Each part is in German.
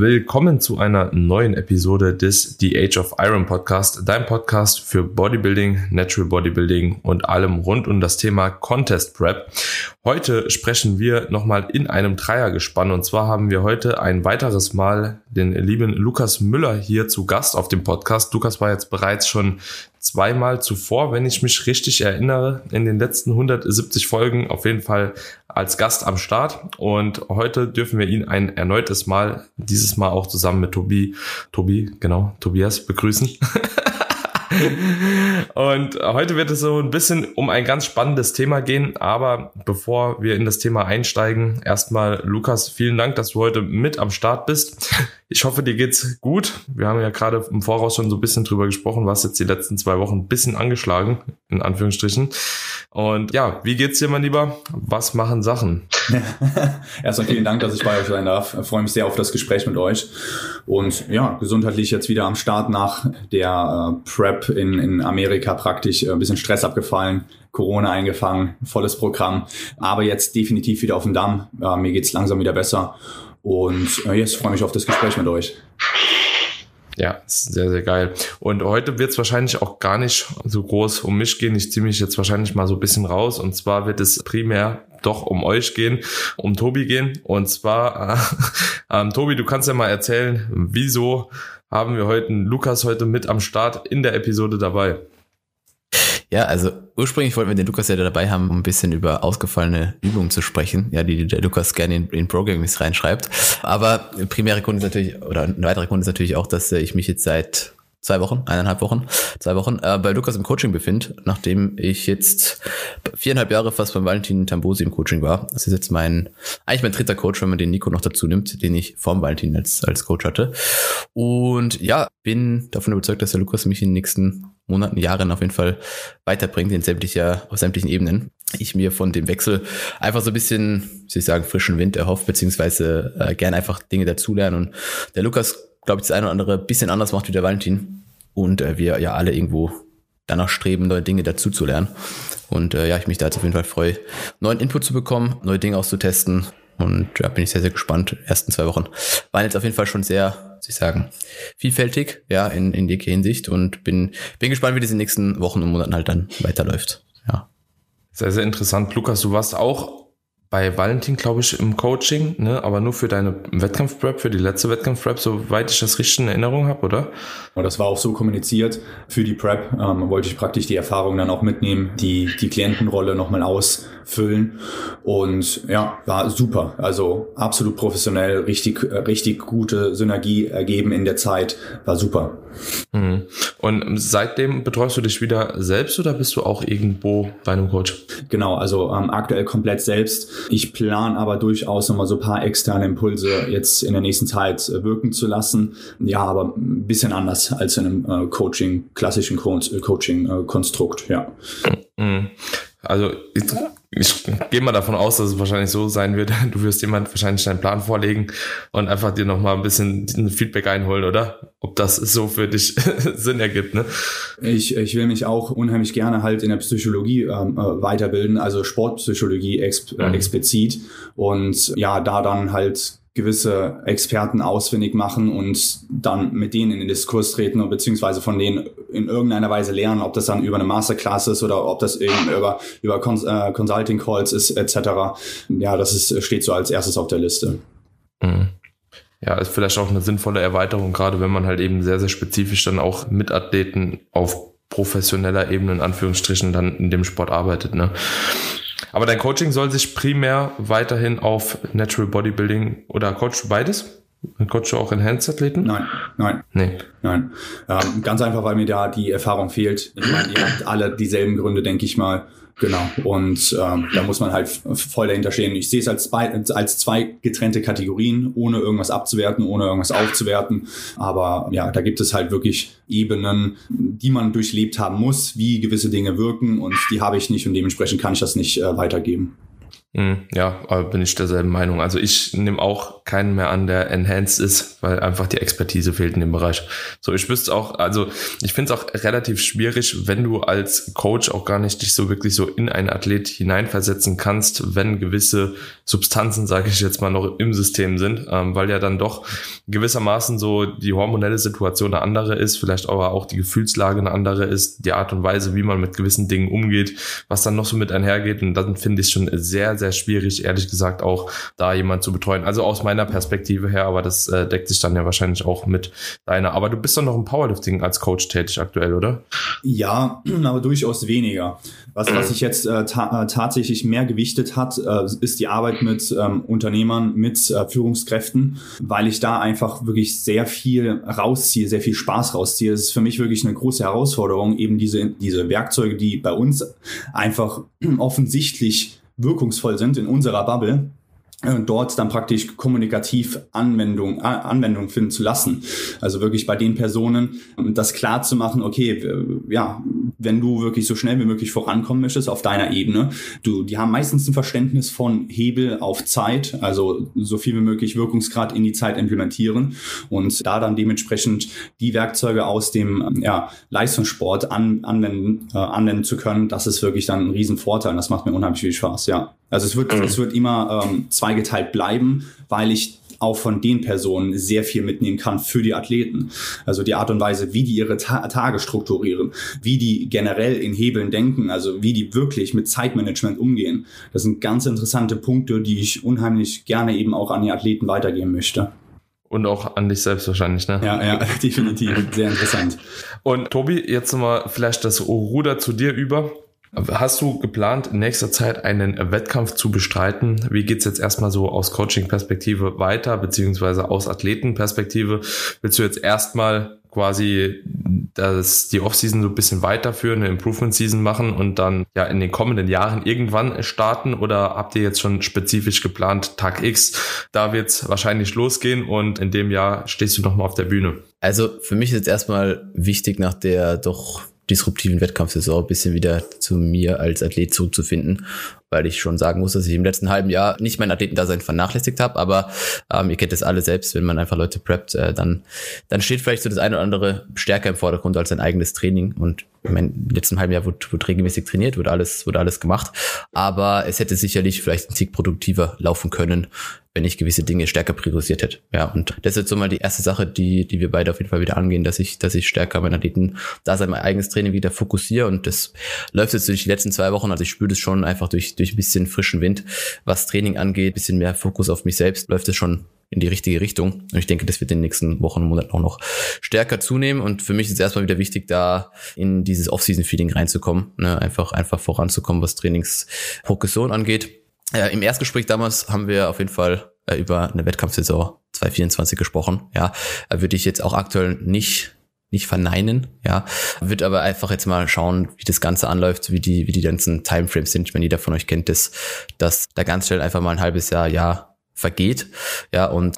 willkommen zu einer neuen Episode des The Age of Iron Podcast, dein Podcast für Bodybuilding, Natural Bodybuilding und allem rund um das Thema Contest Prep. Heute sprechen wir nochmal in einem Dreiergespann und zwar haben wir heute ein weiteres Mal den lieben Lukas Müller hier zu Gast auf dem Podcast. Lukas war jetzt bereits schon zweimal zuvor, wenn ich mich richtig erinnere, in den letzten 170 Folgen auf jeden Fall als Gast am Start. Und heute dürfen wir ihn ein erneutes Mal, dieses Mal auch zusammen mit Tobi, Tobi, genau, Tobias begrüßen. Und heute wird es so ein bisschen um ein ganz spannendes Thema gehen. Aber bevor wir in das Thema einsteigen, erstmal Lukas, vielen Dank, dass du heute mit am Start bist. Ich hoffe, dir geht's gut. Wir haben ja gerade im Voraus schon so ein bisschen drüber gesprochen, was jetzt die letzten zwei Wochen ein bisschen angeschlagen, in Anführungsstrichen. Und ja, wie geht's dir, mein Lieber? Was machen Sachen? Erstmal vielen Dank, dass ich bei euch sein darf. Ich freue mich sehr auf das Gespräch mit euch. Und ja, gesundheitlich jetzt wieder am Start nach der äh, Prep in, in Amerika praktisch äh, ein bisschen Stress abgefallen. Corona eingefangen, volles Programm, aber jetzt definitiv wieder auf dem Damm. Äh, mir geht's langsam wieder besser und äh, jetzt freue mich auf das Gespräch mit euch. Ja, sehr, sehr geil. Und heute wird es wahrscheinlich auch gar nicht so groß um mich gehen. Ich ziehe mich jetzt wahrscheinlich mal so ein bisschen raus. Und zwar wird es primär doch um euch gehen, um Tobi gehen. Und zwar, äh, ähm, Tobi, du kannst ja mal erzählen, wieso haben wir heute Lukas heute mit am Start in der Episode dabei. Ja, also ursprünglich wollten wir den Lukas ja dabei haben, um ein bisschen über ausgefallene Übungen zu sprechen, ja, die der Lukas gerne in, in Programmings reinschreibt. Aber primäre Grund ist natürlich, oder ein weiterer Grund ist natürlich auch, dass ich mich jetzt seit zwei Wochen, eineinhalb Wochen, zwei Wochen äh, bei Lukas im Coaching befinde, nachdem ich jetzt viereinhalb Jahre fast beim Valentin Tambosi im Coaching war. Das ist jetzt mein, eigentlich mein dritter Coach, wenn man den Nico noch dazu nimmt, den ich vorm Valentin als, als Coach hatte. Und ja, bin davon überzeugt, dass der Lukas mich in den nächsten Monaten, Jahren auf jeden Fall weiterbringt in sämtlicher, auf sämtlichen Ebenen. Ich mir von dem Wechsel einfach so ein bisschen, wie soll ich sagen, frischen Wind erhofft, beziehungsweise äh, gerne einfach Dinge dazulernen. Und der Lukas glaube ich, das eine oder andere bisschen anders macht wie der Valentin. Und äh, wir ja alle irgendwo danach streben, neue Dinge dazu zu lernen. Und äh, ja, ich mich da jetzt auf jeden Fall freue, neuen Input zu bekommen, neue Dinge auszutesten. Und ja, bin ich sehr, sehr gespannt. Ersten zwei Wochen waren jetzt auf jeden Fall schon sehr, soll ich sagen, vielfältig, ja, in, in jeglicher Hinsicht. Und bin, bin gespannt, wie das in den nächsten Wochen und Monaten halt dann weiterläuft. Ja. Sehr, sehr interessant. Lukas, du warst auch bei Valentin, glaube ich, im Coaching, ne? aber nur für deine Wettkampfprep, für die letzte Wettkampfprep, soweit ich das richtig in Erinnerung habe, oder? Und das war auch so kommuniziert. Für die Prep ähm, wollte ich praktisch die Erfahrung dann auch mitnehmen, die, die Klientenrolle nochmal ausfüllen. Und ja, war super. Also absolut professionell, richtig, richtig gute Synergie ergeben in der Zeit. War super. Mhm. Und seitdem betreust du dich wieder selbst oder bist du auch irgendwo bei einem Coach? Genau, also ähm, aktuell komplett selbst. Ich plane aber durchaus nochmal so ein paar externe Impulse jetzt in der nächsten Zeit äh, wirken zu lassen. Ja, aber ein bisschen anders als in einem äh, Coaching, klassischen Co äh, Coaching-Konstrukt, ja. Mhm. Also ich, gehe mal davon aus, dass es wahrscheinlich so sein wird. Du wirst jemand wahrscheinlich deinen Plan vorlegen und einfach dir nochmal ein bisschen Feedback einholen, oder? Ob das so für dich Sinn ergibt, ne? Ich, ich will mich auch unheimlich gerne halt in der Psychologie ähm, äh, weiterbilden, also Sportpsychologie exp mhm. explizit. Und ja, da dann halt gewisse Experten ausfindig machen und dann mit denen in den Diskurs treten und beziehungsweise von denen in irgendeiner Weise lernen, ob das dann über eine Masterclass ist oder ob das eben über, über Cons äh, Consulting Calls ist, etc. Ja, das ist, steht so als erstes auf der Liste. Mhm. Ja, ist vielleicht auch eine sinnvolle Erweiterung, gerade wenn man halt eben sehr, sehr spezifisch dann auch mit Athleten auf professioneller Ebene in Anführungsstrichen dann in dem Sport arbeitet. Ne? Aber dein Coaching soll sich primär weiterhin auf Natural Bodybuilding oder coachst du beides? Coachst du auch Enhanced-Athleten? Nein, nein. Nee. Nein. Ähm, ganz einfach, weil mir da die Erfahrung fehlt. Ich meine, ihr habt alle dieselben Gründe, denke ich mal. Genau. Und ähm, da muss man halt voll dahinter stehen. Ich sehe es als, zwei, als zwei getrennte Kategorien, ohne irgendwas abzuwerten, ohne irgendwas aufzuwerten. Aber ja, da gibt es halt wirklich Ebenen, die man durchlebt haben muss, wie gewisse Dinge wirken. Und die habe ich nicht und dementsprechend kann ich das nicht äh, weitergeben. Hm, ja, bin ich derselben Meinung. Also ich nehme auch keinen mehr an, der enhanced ist, weil einfach die Expertise fehlt in dem Bereich. So, ich wüsste auch, also ich finde es auch relativ schwierig, wenn du als Coach auch gar nicht dich so wirklich so in einen Athlet hineinversetzen kannst, wenn gewisse Substanzen, sage ich jetzt mal, noch im System sind, ähm, weil ja dann doch gewissermaßen so die hormonelle Situation eine andere ist, vielleicht aber auch die Gefühlslage eine andere ist, die Art und Weise, wie man mit gewissen Dingen umgeht, was dann noch so mit einhergeht. Und dann finde ich schon sehr, sehr schwierig, ehrlich gesagt, auch da jemand zu betreuen. Also aus meiner Perspektive her, aber das äh, deckt sich dann ja wahrscheinlich auch mit deiner. Aber du bist doch noch im Powerlifting als Coach tätig aktuell, oder? Ja, aber durchaus weniger. Was, was sich jetzt äh, ta äh, tatsächlich mehr gewichtet hat, äh, ist die Arbeit mit ähm, Unternehmern, mit äh, Führungskräften, weil ich da einfach wirklich sehr viel rausziehe, sehr viel Spaß rausziehe. Es ist für mich wirklich eine große Herausforderung, eben diese, diese Werkzeuge, die bei uns einfach offensichtlich wirkungsvoll sind in unserer Bubble, dort dann praktisch kommunikativ Anwendung, Anwendung finden zu lassen. Also wirklich bei den Personen das klar zu machen, okay, ja, wenn du wirklich so schnell wie möglich vorankommen möchtest auf deiner Ebene, du, die haben meistens ein Verständnis von Hebel auf Zeit, also so viel wie möglich Wirkungsgrad in die Zeit implementieren und da dann dementsprechend die Werkzeuge aus dem ja, Leistungssport an, anwenden, äh, anwenden zu können, das ist wirklich dann ein Riesenvorteil. Das macht mir unheimlich viel Spaß, ja. Also es wird, mhm. es wird immer ähm, zweigeteilt bleiben, weil ich auch von den Personen sehr viel mitnehmen kann für die Athleten. Also die Art und Weise, wie die ihre Ta Tage strukturieren, wie die generell in Hebeln denken, also wie die wirklich mit Zeitmanagement umgehen. Das sind ganz interessante Punkte, die ich unheimlich gerne eben auch an die Athleten weitergeben möchte. Und auch an dich selbst wahrscheinlich, ne? Ja, ja, definitiv. Sehr interessant. Und Tobi, jetzt nochmal vielleicht das Ruder zu dir über. Hast du geplant, in nächster Zeit einen Wettkampf zu bestreiten? Wie geht's jetzt erstmal so aus Coaching-Perspektive weiter, beziehungsweise aus Athletenperspektive? Willst du jetzt erstmal quasi das, die Offseason so ein bisschen weiterführen, eine Improvement-Season machen und dann ja in den kommenden Jahren irgendwann starten? Oder habt ihr jetzt schon spezifisch geplant, Tag X, da wird's wahrscheinlich losgehen und in dem Jahr stehst du nochmal auf der Bühne? Also für mich ist jetzt erstmal wichtig nach der doch disruptiven Wettkampfsaison ein bisschen wieder zu mir als Athlet zurückzufinden, weil ich schon sagen muss, dass ich im letzten halben Jahr nicht mein Athletendasein vernachlässigt habe, aber ähm, ihr kennt das alle selbst, wenn man einfach Leute preppt, äh, dann, dann steht vielleicht so das eine oder andere stärker im Vordergrund als sein eigenes Training und im letzten halben Jahr wurde, wurde regelmäßig trainiert, wurde alles, wurde alles gemacht, aber es hätte sicherlich vielleicht ein Tick produktiver laufen können, wenn ich gewisse Dinge stärker priorisiert hätte. Ja, und das ist jetzt so mal die erste Sache, die, die wir beide auf jeden Fall wieder angehen, dass ich, dass ich stärker mein Athleten da sein, mein eigenes Training wieder fokussiere. Und das läuft jetzt durch die letzten zwei Wochen, also ich spüre das schon einfach durch, durch ein bisschen frischen Wind, was Training angeht, bisschen mehr Fokus auf mich selbst, läuft es schon in die richtige Richtung. Und ich denke, das wird in den nächsten Wochen und Monaten auch noch stärker zunehmen. Und für mich ist erstmal wieder wichtig, da in dieses Off-Season-Feeling reinzukommen. Ne? Einfach, einfach voranzukommen, was Trainingsprogression angeht. Äh, Im Erstgespräch damals haben wir auf jeden Fall äh, über eine Wettkampfsaison 2024 gesprochen. Ja, äh, würde ich jetzt auch aktuell nicht nicht verneinen, ja, wird aber einfach jetzt mal schauen, wie das Ganze anläuft, wie die, wie die ganzen Timeframes sind. Ich meine, jeder von euch kennt das, dass da ganz schnell einfach mal ein halbes Jahr, Jahr vergeht, ja, und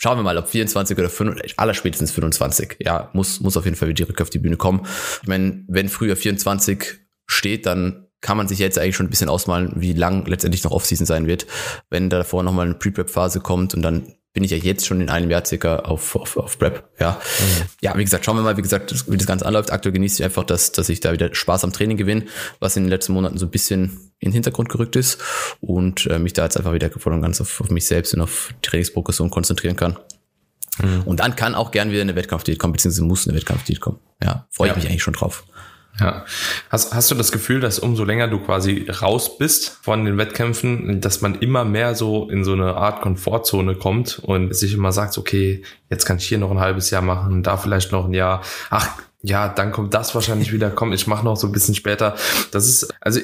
Schauen wir mal, ob 24 oder 25, aller spätestens 25. Ja, muss, muss auf jeden Fall wieder auf die Bühne kommen. Ich meine, wenn früher 24 steht, dann kann man sich jetzt eigentlich schon ein bisschen ausmalen, wie lang letztendlich noch Offseason sein wird. Wenn da davor nochmal eine Pre-Prep-Phase kommt und dann bin ich ja jetzt schon in einem Jahr circa auf, auf, auf Prep. Ja. Mhm. ja, wie gesagt, schauen wir mal, wie gesagt, wie das Ganze anläuft. Aktuell genieße ich einfach, dass, dass ich da wieder Spaß am Training gewinne, was in den letzten Monaten so ein bisschen in den Hintergrund gerückt ist und äh, mich da jetzt einfach wieder voll und ganz auf, auf mich selbst und auf Trainingsprogression konzentrieren kann. Mhm. Und dann kann auch gern wieder eine Wettkampfdiät kommen, beziehungsweise muss eine Wettkampfdiät kommen. Ja, freue ich ja. mich eigentlich schon drauf. Ja. Hast, hast du das Gefühl, dass umso länger du quasi raus bist von den Wettkämpfen, dass man immer mehr so in so eine Art Komfortzone kommt und sich immer sagt, okay, jetzt kann ich hier noch ein halbes Jahr machen, da vielleicht noch ein Jahr. Ach, ja, dann kommt das wahrscheinlich wieder, komm, ich mache noch so ein bisschen später. Das ist, also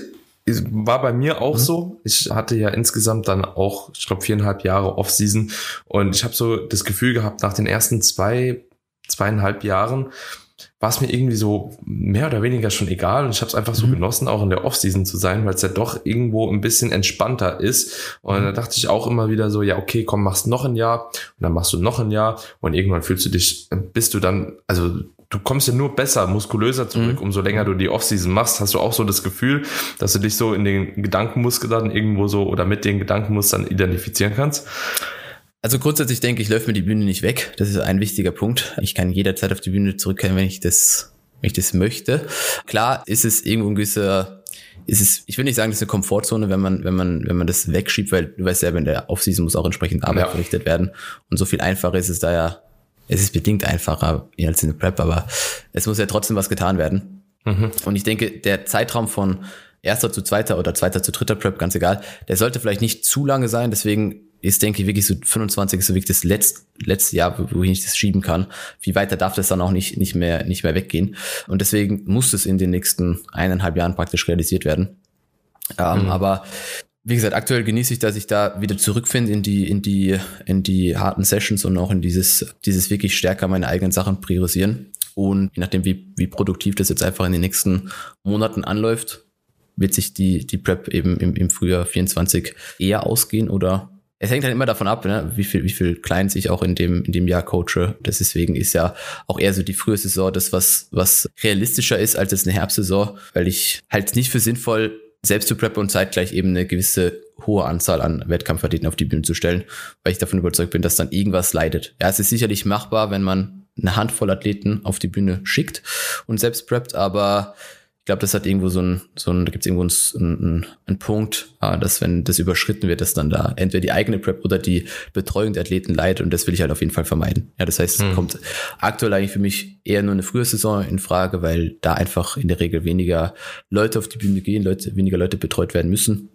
war bei mir auch mhm. so. Ich hatte ja insgesamt dann auch, ich glaube, viereinhalb Jahre Off-Season und ich habe so das Gefühl gehabt, nach den ersten zwei, zweieinhalb Jahren, war es mir irgendwie so mehr oder weniger schon egal und ich habe es einfach so mhm. genossen, auch in der Offseason zu sein, weil es ja doch irgendwo ein bisschen entspannter ist. Und mhm. da dachte ich auch immer wieder so, ja, okay, komm, machst noch ein Jahr und dann machst du noch ein Jahr und irgendwann fühlst du dich, bist du dann, also du kommst ja nur besser, muskulöser zurück, mhm. umso länger du die Offseason machst, hast du auch so das Gefühl, dass du dich so in den Gedankenmustern irgendwo so oder mit den Gedankenmustern identifizieren kannst. Also grundsätzlich denke ich, läuft mir die Bühne nicht weg. Das ist ein wichtiger Punkt. Ich kann jederzeit auf die Bühne zurückkehren, wenn ich das, wenn ich das möchte. Klar ist es irgendwo ein gewisser ist es, ich will nicht sagen, das ist eine Komfortzone, wenn man, wenn man, wenn man das wegschiebt, weil du weißt selber, in der Offseason muss auch entsprechend Arbeit ja. verrichtet werden. Und so viel einfacher ist es da ja, es ist bedingt einfacher als in der Prep, aber es muss ja trotzdem was getan werden. Mhm. Und ich denke, der Zeitraum von erster zu zweiter oder zweiter zu dritter Prep, ganz egal, der sollte vielleicht nicht zu lange sein, deswegen ist, denke ich, wirklich so 25 ist so wirklich das letzte, letzte Jahr, wo ich das schieben kann. Wie weiter darf das dann auch nicht, nicht mehr, nicht mehr weggehen. Und deswegen muss es in den nächsten eineinhalb Jahren praktisch realisiert werden. Ähm, mhm. Aber wie gesagt, aktuell genieße ich, dass ich da wieder zurückfinde in die, in die, in die harten Sessions und auch in dieses, dieses wirklich stärker meine eigenen Sachen priorisieren. Und je nachdem, wie, wie produktiv das jetzt einfach in den nächsten Monaten anläuft, wird sich die, die Prep eben im, im Frühjahr 24 eher ausgehen oder es hängt halt immer davon ab, ne, wie viel, wie viel Clients ich auch in dem, in dem Jahr coache. Deswegen ist ja auch eher so die frühe Saison das, was, was realistischer ist als jetzt eine Herbstsaison, weil ich halt nicht für sinnvoll selbst zu preppen und zeitgleich eben eine gewisse hohe Anzahl an Wettkampfathleten auf die Bühne zu stellen, weil ich davon überzeugt bin, dass dann irgendwas leidet. Ja, es ist sicherlich machbar, wenn man eine Handvoll Athleten auf die Bühne schickt und selbst preppt, aber ich glaube, das hat irgendwo so ein, so ein da gibt es irgendwo einen, einen Punkt, äh, dass wenn das überschritten wird, dass dann da entweder die eigene Prep oder die Betreuung der Athleten leidet und das will ich halt auf jeden Fall vermeiden. Ja, das heißt, hm. es kommt aktuell eigentlich für mich eher nur eine frühe Saison in Frage, weil da einfach in der Regel weniger Leute auf die Bühne gehen, Leute, weniger Leute betreut werden müssen.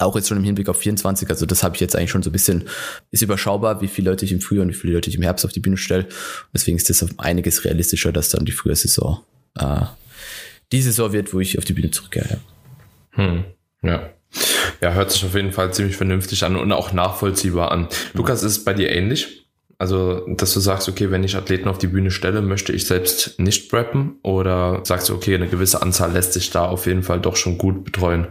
Auch jetzt schon im Hinblick auf 24, also das habe ich jetzt eigentlich schon so ein bisschen, ist überschaubar, wie viele Leute ich im Frühjahr und wie viele Leute ich im Herbst auf die Bühne stelle. Deswegen ist das auf einiges realistischer, dass dann die frühe Saison äh, die Saison wird, wo ich auf die Bühne zurückkehre. Hm. Ja. Ja, hört sich auf jeden Fall ziemlich vernünftig an und auch nachvollziehbar an. Lukas, ist es bei dir ähnlich? Also, dass du sagst, okay, wenn ich Athleten auf die Bühne stelle, möchte ich selbst nicht preppen? Oder sagst du, okay, eine gewisse Anzahl lässt sich da auf jeden Fall doch schon gut betreuen?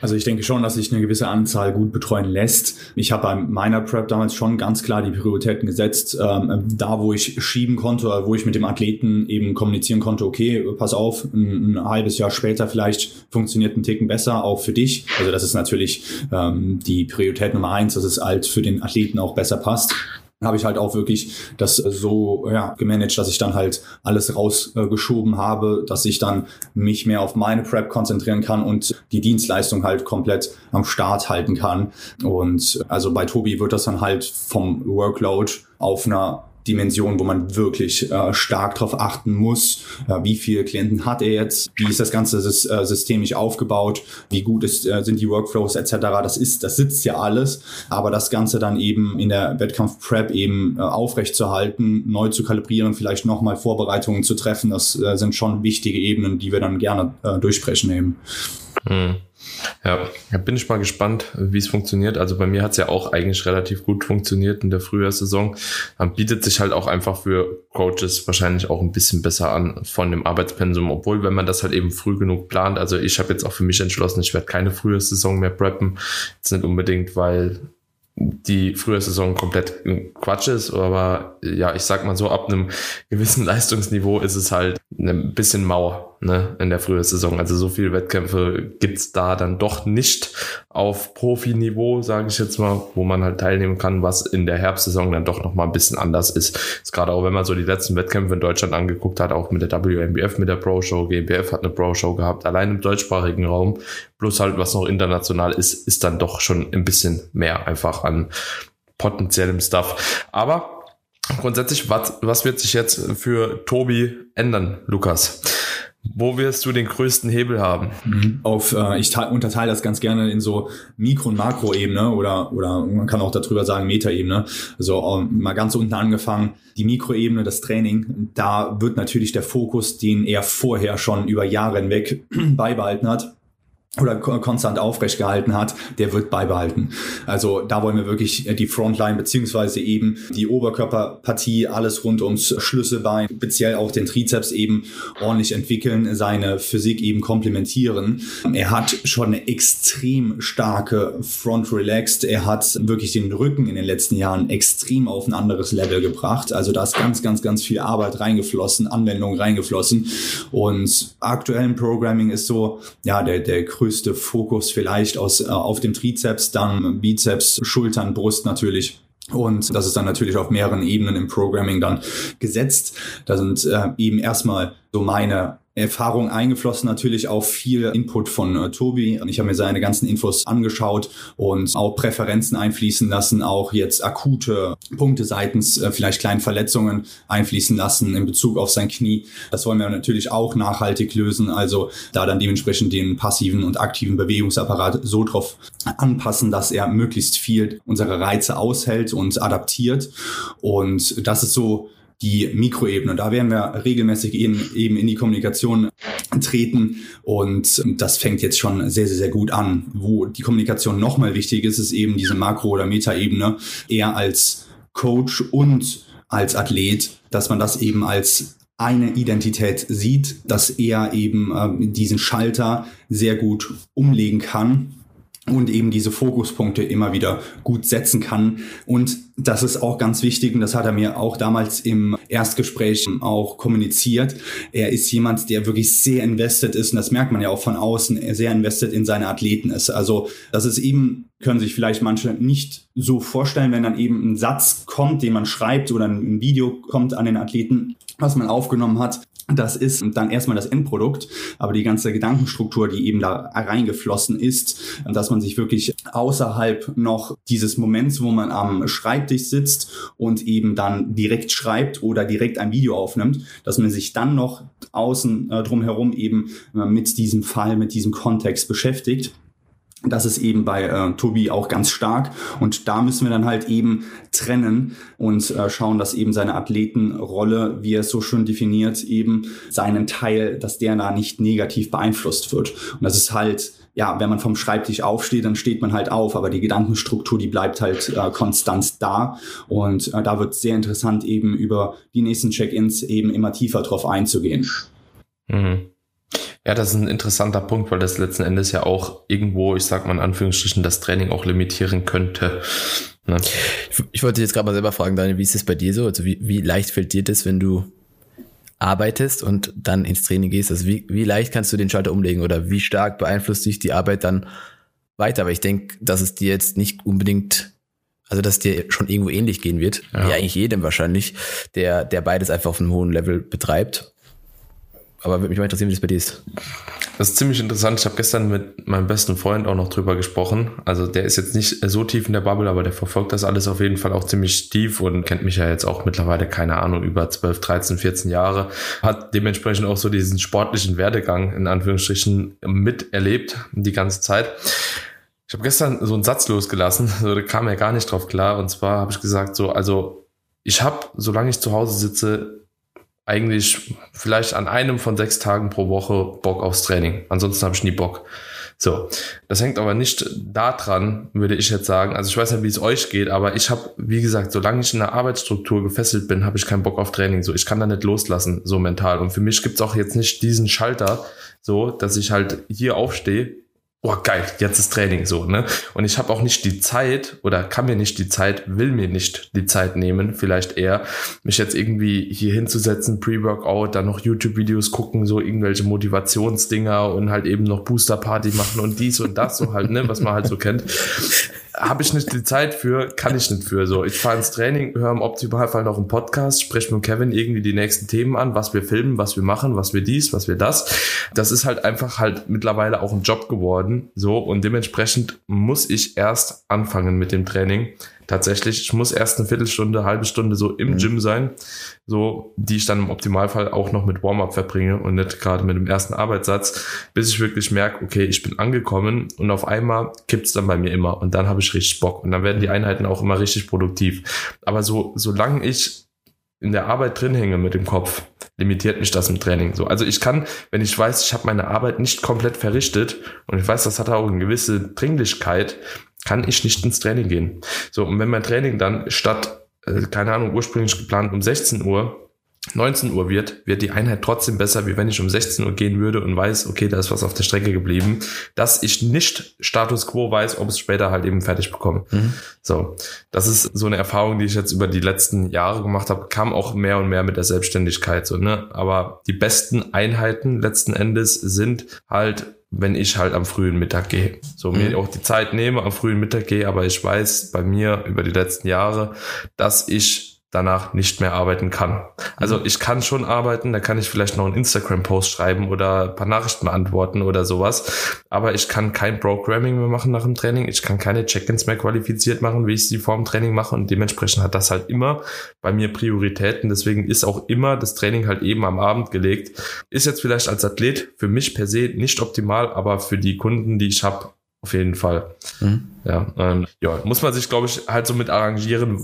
Also ich denke schon, dass sich eine gewisse Anzahl gut betreuen lässt. Ich habe bei meiner Prep damals schon ganz klar die Prioritäten gesetzt. Ähm, da, wo ich schieben konnte, wo ich mit dem Athleten eben kommunizieren konnte, okay, pass auf, ein, ein halbes Jahr später vielleicht funktioniert ein Ticken besser, auch für dich. Also das ist natürlich ähm, die Priorität Nummer eins, dass es halt für den Athleten auch besser passt habe ich halt auch wirklich das so ja, gemanagt, dass ich dann halt alles rausgeschoben äh, habe, dass ich dann mich mehr auf meine Prep konzentrieren kann und die Dienstleistung halt komplett am Start halten kann. Und also bei Tobi wird das dann halt vom Workload auf einer Dimension, wo man wirklich äh, stark darauf achten muss, äh, wie viele Klienten hat er jetzt, wie ist das ganze äh, systemisch aufgebaut, wie gut ist, äh, sind die Workflows etc. Das ist, das sitzt ja alles, aber das Ganze dann eben in der Wettkampf-Prep eben äh, aufrecht zu halten, neu zu kalibrieren, vielleicht nochmal Vorbereitungen zu treffen, das äh, sind schon wichtige Ebenen, die wir dann gerne äh, durchsprechen eben. Hm. Ja, bin ich mal gespannt, wie es funktioniert. Also bei mir hat es ja auch eigentlich relativ gut funktioniert in der Frühjahrssaison. Man bietet sich halt auch einfach für Coaches wahrscheinlich auch ein bisschen besser an von dem Arbeitspensum, obwohl wenn man das halt eben früh genug plant, also ich habe jetzt auch für mich entschlossen, ich werde keine Frühjahrssaison mehr preppen. Jetzt nicht unbedingt, weil die Frühjahrssaison komplett Quatsch ist, aber ja, ich sag mal so, ab einem gewissen Leistungsniveau ist es halt ein bisschen Mauer ne, in der frühen Saison. Also so viele Wettkämpfe gibt's da dann doch nicht auf Profiniveau, sage ich jetzt mal, wo man halt teilnehmen kann, was in der Herbstsaison dann doch nochmal ein bisschen anders ist. ist Gerade auch wenn man so die letzten Wettkämpfe in Deutschland angeguckt hat, auch mit der WMBF, mit der Pro Show, GmbF hat eine Pro Show gehabt, allein im deutschsprachigen Raum, plus halt was noch international ist, ist dann doch schon ein bisschen mehr einfach an potenziellem Stuff. Aber grundsätzlich, was, was wird sich jetzt für Tobi ändern, Lukas? Wo wirst du den größten Hebel haben? Mhm. Auf, äh, ich unterteile das ganz gerne in so Mikro- und Makroebene oder, oder man kann auch darüber sagen Metaebene. Also ähm, mal ganz unten angefangen, die Mikroebene, das Training, da wird natürlich der Fokus, den er vorher schon über Jahre hinweg beibehalten hat, oder konstant aufrecht gehalten hat, der wird beibehalten. Also da wollen wir wirklich die Frontline beziehungsweise eben die Oberkörperpartie, alles rund ums Schlüsselbein, speziell auch den Trizeps eben ordentlich entwickeln, seine Physik eben komplementieren. Er hat schon eine extrem starke Front Relaxed. Er hat wirklich den Rücken in den letzten Jahren extrem auf ein anderes Level gebracht. Also da ist ganz, ganz, ganz viel Arbeit reingeflossen, Anwendung reingeflossen. Und aktuellen Programming ist so, ja, der, der größte Fokus vielleicht aus, äh, auf dem Trizeps, dann Bizeps, Schultern, Brust natürlich Und das ist dann natürlich auf mehreren Ebenen im Programming dann gesetzt. Da sind äh, eben erstmal so meine Erfahrung eingeflossen, natürlich auch viel Input von äh, Tobi. Ich habe mir seine ganzen Infos angeschaut und auch Präferenzen einfließen lassen, auch jetzt akute Punkte seitens äh, vielleicht kleinen Verletzungen einfließen lassen in Bezug auf sein Knie. Das wollen wir natürlich auch nachhaltig lösen, also da dann dementsprechend den passiven und aktiven Bewegungsapparat so drauf anpassen, dass er möglichst viel unsere Reize aushält und adaptiert. Und das ist so die Mikroebene. Da werden wir regelmäßig in, eben in die Kommunikation treten und das fängt jetzt schon sehr, sehr, sehr gut an. Wo die Kommunikation nochmal wichtig ist, ist eben diese Makro- oder Metaebene eher als Coach und als Athlet, dass man das eben als eine Identität sieht, dass er eben äh, diesen Schalter sehr gut umlegen kann und eben diese Fokuspunkte immer wieder gut setzen kann. Und das ist auch ganz wichtig und das hat er mir auch damals im Erstgespräch auch kommuniziert. Er ist jemand, der wirklich sehr invested ist und das merkt man ja auch von außen, er sehr invested in seine Athleten ist. Also das ist eben, können sich vielleicht manche nicht so vorstellen, wenn dann eben ein Satz kommt, den man schreibt oder ein Video kommt an den Athleten, was man aufgenommen hat, das ist dann erstmal das Endprodukt, aber die ganze Gedankenstruktur, die eben da reingeflossen ist, dass man sich wirklich außerhalb noch dieses Moments, wo man am Schreibtisch sitzt und eben dann direkt schreibt oder direkt ein Video aufnimmt, dass man sich dann noch außen äh, drumherum eben äh, mit diesem Fall, mit diesem Kontext beschäftigt das ist eben bei äh, Tobi auch ganz stark. Und da müssen wir dann halt eben trennen und äh, schauen, dass eben seine Athletenrolle, wie er es so schön definiert, eben seinen Teil, dass der da nicht negativ beeinflusst wird. Und das ist halt, ja, wenn man vom Schreibtisch aufsteht, dann steht man halt auf, aber die Gedankenstruktur, die bleibt halt äh, konstant da. Und äh, da wird sehr interessant, eben über die nächsten Check-ins eben immer tiefer drauf einzugehen. Mhm. Ja, das ist ein interessanter Punkt, weil das letzten Endes ja auch irgendwo, ich sag mal in Anführungsstrichen, das Training auch limitieren könnte. Ne? Ich, ich, wollte jetzt gerade mal selber fragen, Daniel, wie ist es bei dir so? Also wie, wie leicht fällt dir das, wenn du arbeitest und dann ins Training gehst? Also wie, wie leicht kannst du den Schalter umlegen oder wie stark beeinflusst dich die Arbeit dann weiter? Aber ich denke, dass es dir jetzt nicht unbedingt also dass dir schon irgendwo ähnlich gehen wird, ja. wie eigentlich jedem wahrscheinlich, der, der beides einfach auf einem hohen Level betreibt aber würde mich mal interessieren, wie das bei dir ist. Das ist ziemlich interessant. Ich habe gestern mit meinem besten Freund auch noch drüber gesprochen. Also der ist jetzt nicht so tief in der Bubble, aber der verfolgt das alles auf jeden Fall auch ziemlich tief und kennt mich ja jetzt auch mittlerweile, keine Ahnung, über 12, 13, 14 Jahre. Hat dementsprechend auch so diesen sportlichen Werdegang in Anführungsstrichen miterlebt die ganze Zeit. Ich habe gestern so einen Satz losgelassen, so, da kam er gar nicht drauf klar. Und zwar habe ich gesagt, so, also ich habe, solange ich zu Hause sitze, eigentlich vielleicht an einem von sechs Tagen pro Woche Bock aufs Training. Ansonsten habe ich nie Bock. So, das hängt aber nicht daran, würde ich jetzt sagen. Also ich weiß nicht, wie es euch geht, aber ich habe, wie gesagt, solange ich in der Arbeitsstruktur gefesselt bin, habe ich keinen Bock auf Training. So, ich kann da nicht loslassen, so mental. Und für mich gibt's auch jetzt nicht diesen Schalter, so, dass ich halt hier aufstehe, oh geil, jetzt ist Training so, ne? Und ich habe auch nicht die Zeit oder kann mir nicht die Zeit, will mir nicht die Zeit nehmen, vielleicht eher, mich jetzt irgendwie hier hinzusetzen, Pre-Workout, dann noch YouTube-Videos gucken, so irgendwelche Motivationsdinger und halt eben noch Booster-Party machen und dies und das, so halt, ne, was man halt so kennt habe ich nicht die Zeit für, kann ich nicht für. So, ich fahre ins Training, höre im Optimalfall noch einen Podcast, spreche mit Kevin irgendwie die nächsten Themen an, was wir filmen, was wir machen, was wir dies, was wir das. Das ist halt einfach halt mittlerweile auch ein Job geworden. So, und dementsprechend muss ich erst anfangen mit dem Training tatsächlich, ich muss erst eine Viertelstunde, halbe Stunde so im mhm. Gym sein, so, die ich dann im Optimalfall auch noch mit Warm-up verbringe und nicht gerade mit dem ersten Arbeitssatz, bis ich wirklich merke, okay, ich bin angekommen und auf einmal kippt's dann bei mir immer und dann habe ich richtig Bock und dann werden die Einheiten auch immer richtig produktiv. Aber so, solange ich in der Arbeit drin hänge mit dem Kopf, limitiert mich das im Training. So, also ich kann, wenn ich weiß, ich habe meine Arbeit nicht komplett verrichtet und ich weiß, das hat auch eine gewisse Dringlichkeit, kann ich nicht ins Training gehen. So, und wenn mein Training dann statt, äh, keine Ahnung, ursprünglich geplant um 16 Uhr 19 Uhr wird, wird die Einheit trotzdem besser, wie wenn ich um 16 Uhr gehen würde und weiß, okay, da ist was auf der Strecke geblieben, dass ich nicht Status Quo weiß, ob es später halt eben fertig bekomme. Mhm. So, das ist so eine Erfahrung, die ich jetzt über die letzten Jahre gemacht habe, kam auch mehr und mehr mit der Selbstständigkeit, so, ne? Aber die besten Einheiten letzten Endes sind halt wenn ich halt am frühen Mittag gehe. So mir mhm. auch die Zeit nehme, am frühen Mittag gehe, aber ich weiß bei mir über die letzten Jahre, dass ich danach nicht mehr arbeiten kann. Also mhm. ich kann schon arbeiten, da kann ich vielleicht noch einen Instagram-Post schreiben oder ein paar Nachrichten beantworten oder sowas, aber ich kann kein Programming mehr machen nach dem Training, ich kann keine Check-ins mehr qualifiziert machen, wie ich sie vor dem Training mache und dementsprechend hat das halt immer bei mir Prioritäten, deswegen ist auch immer das Training halt eben am Abend gelegt. Ist jetzt vielleicht als Athlet für mich per se nicht optimal, aber für die Kunden, die ich habe, auf jeden Fall. Mhm. Ja, ähm, ja, muss man sich, glaube ich, halt so mit arrangieren,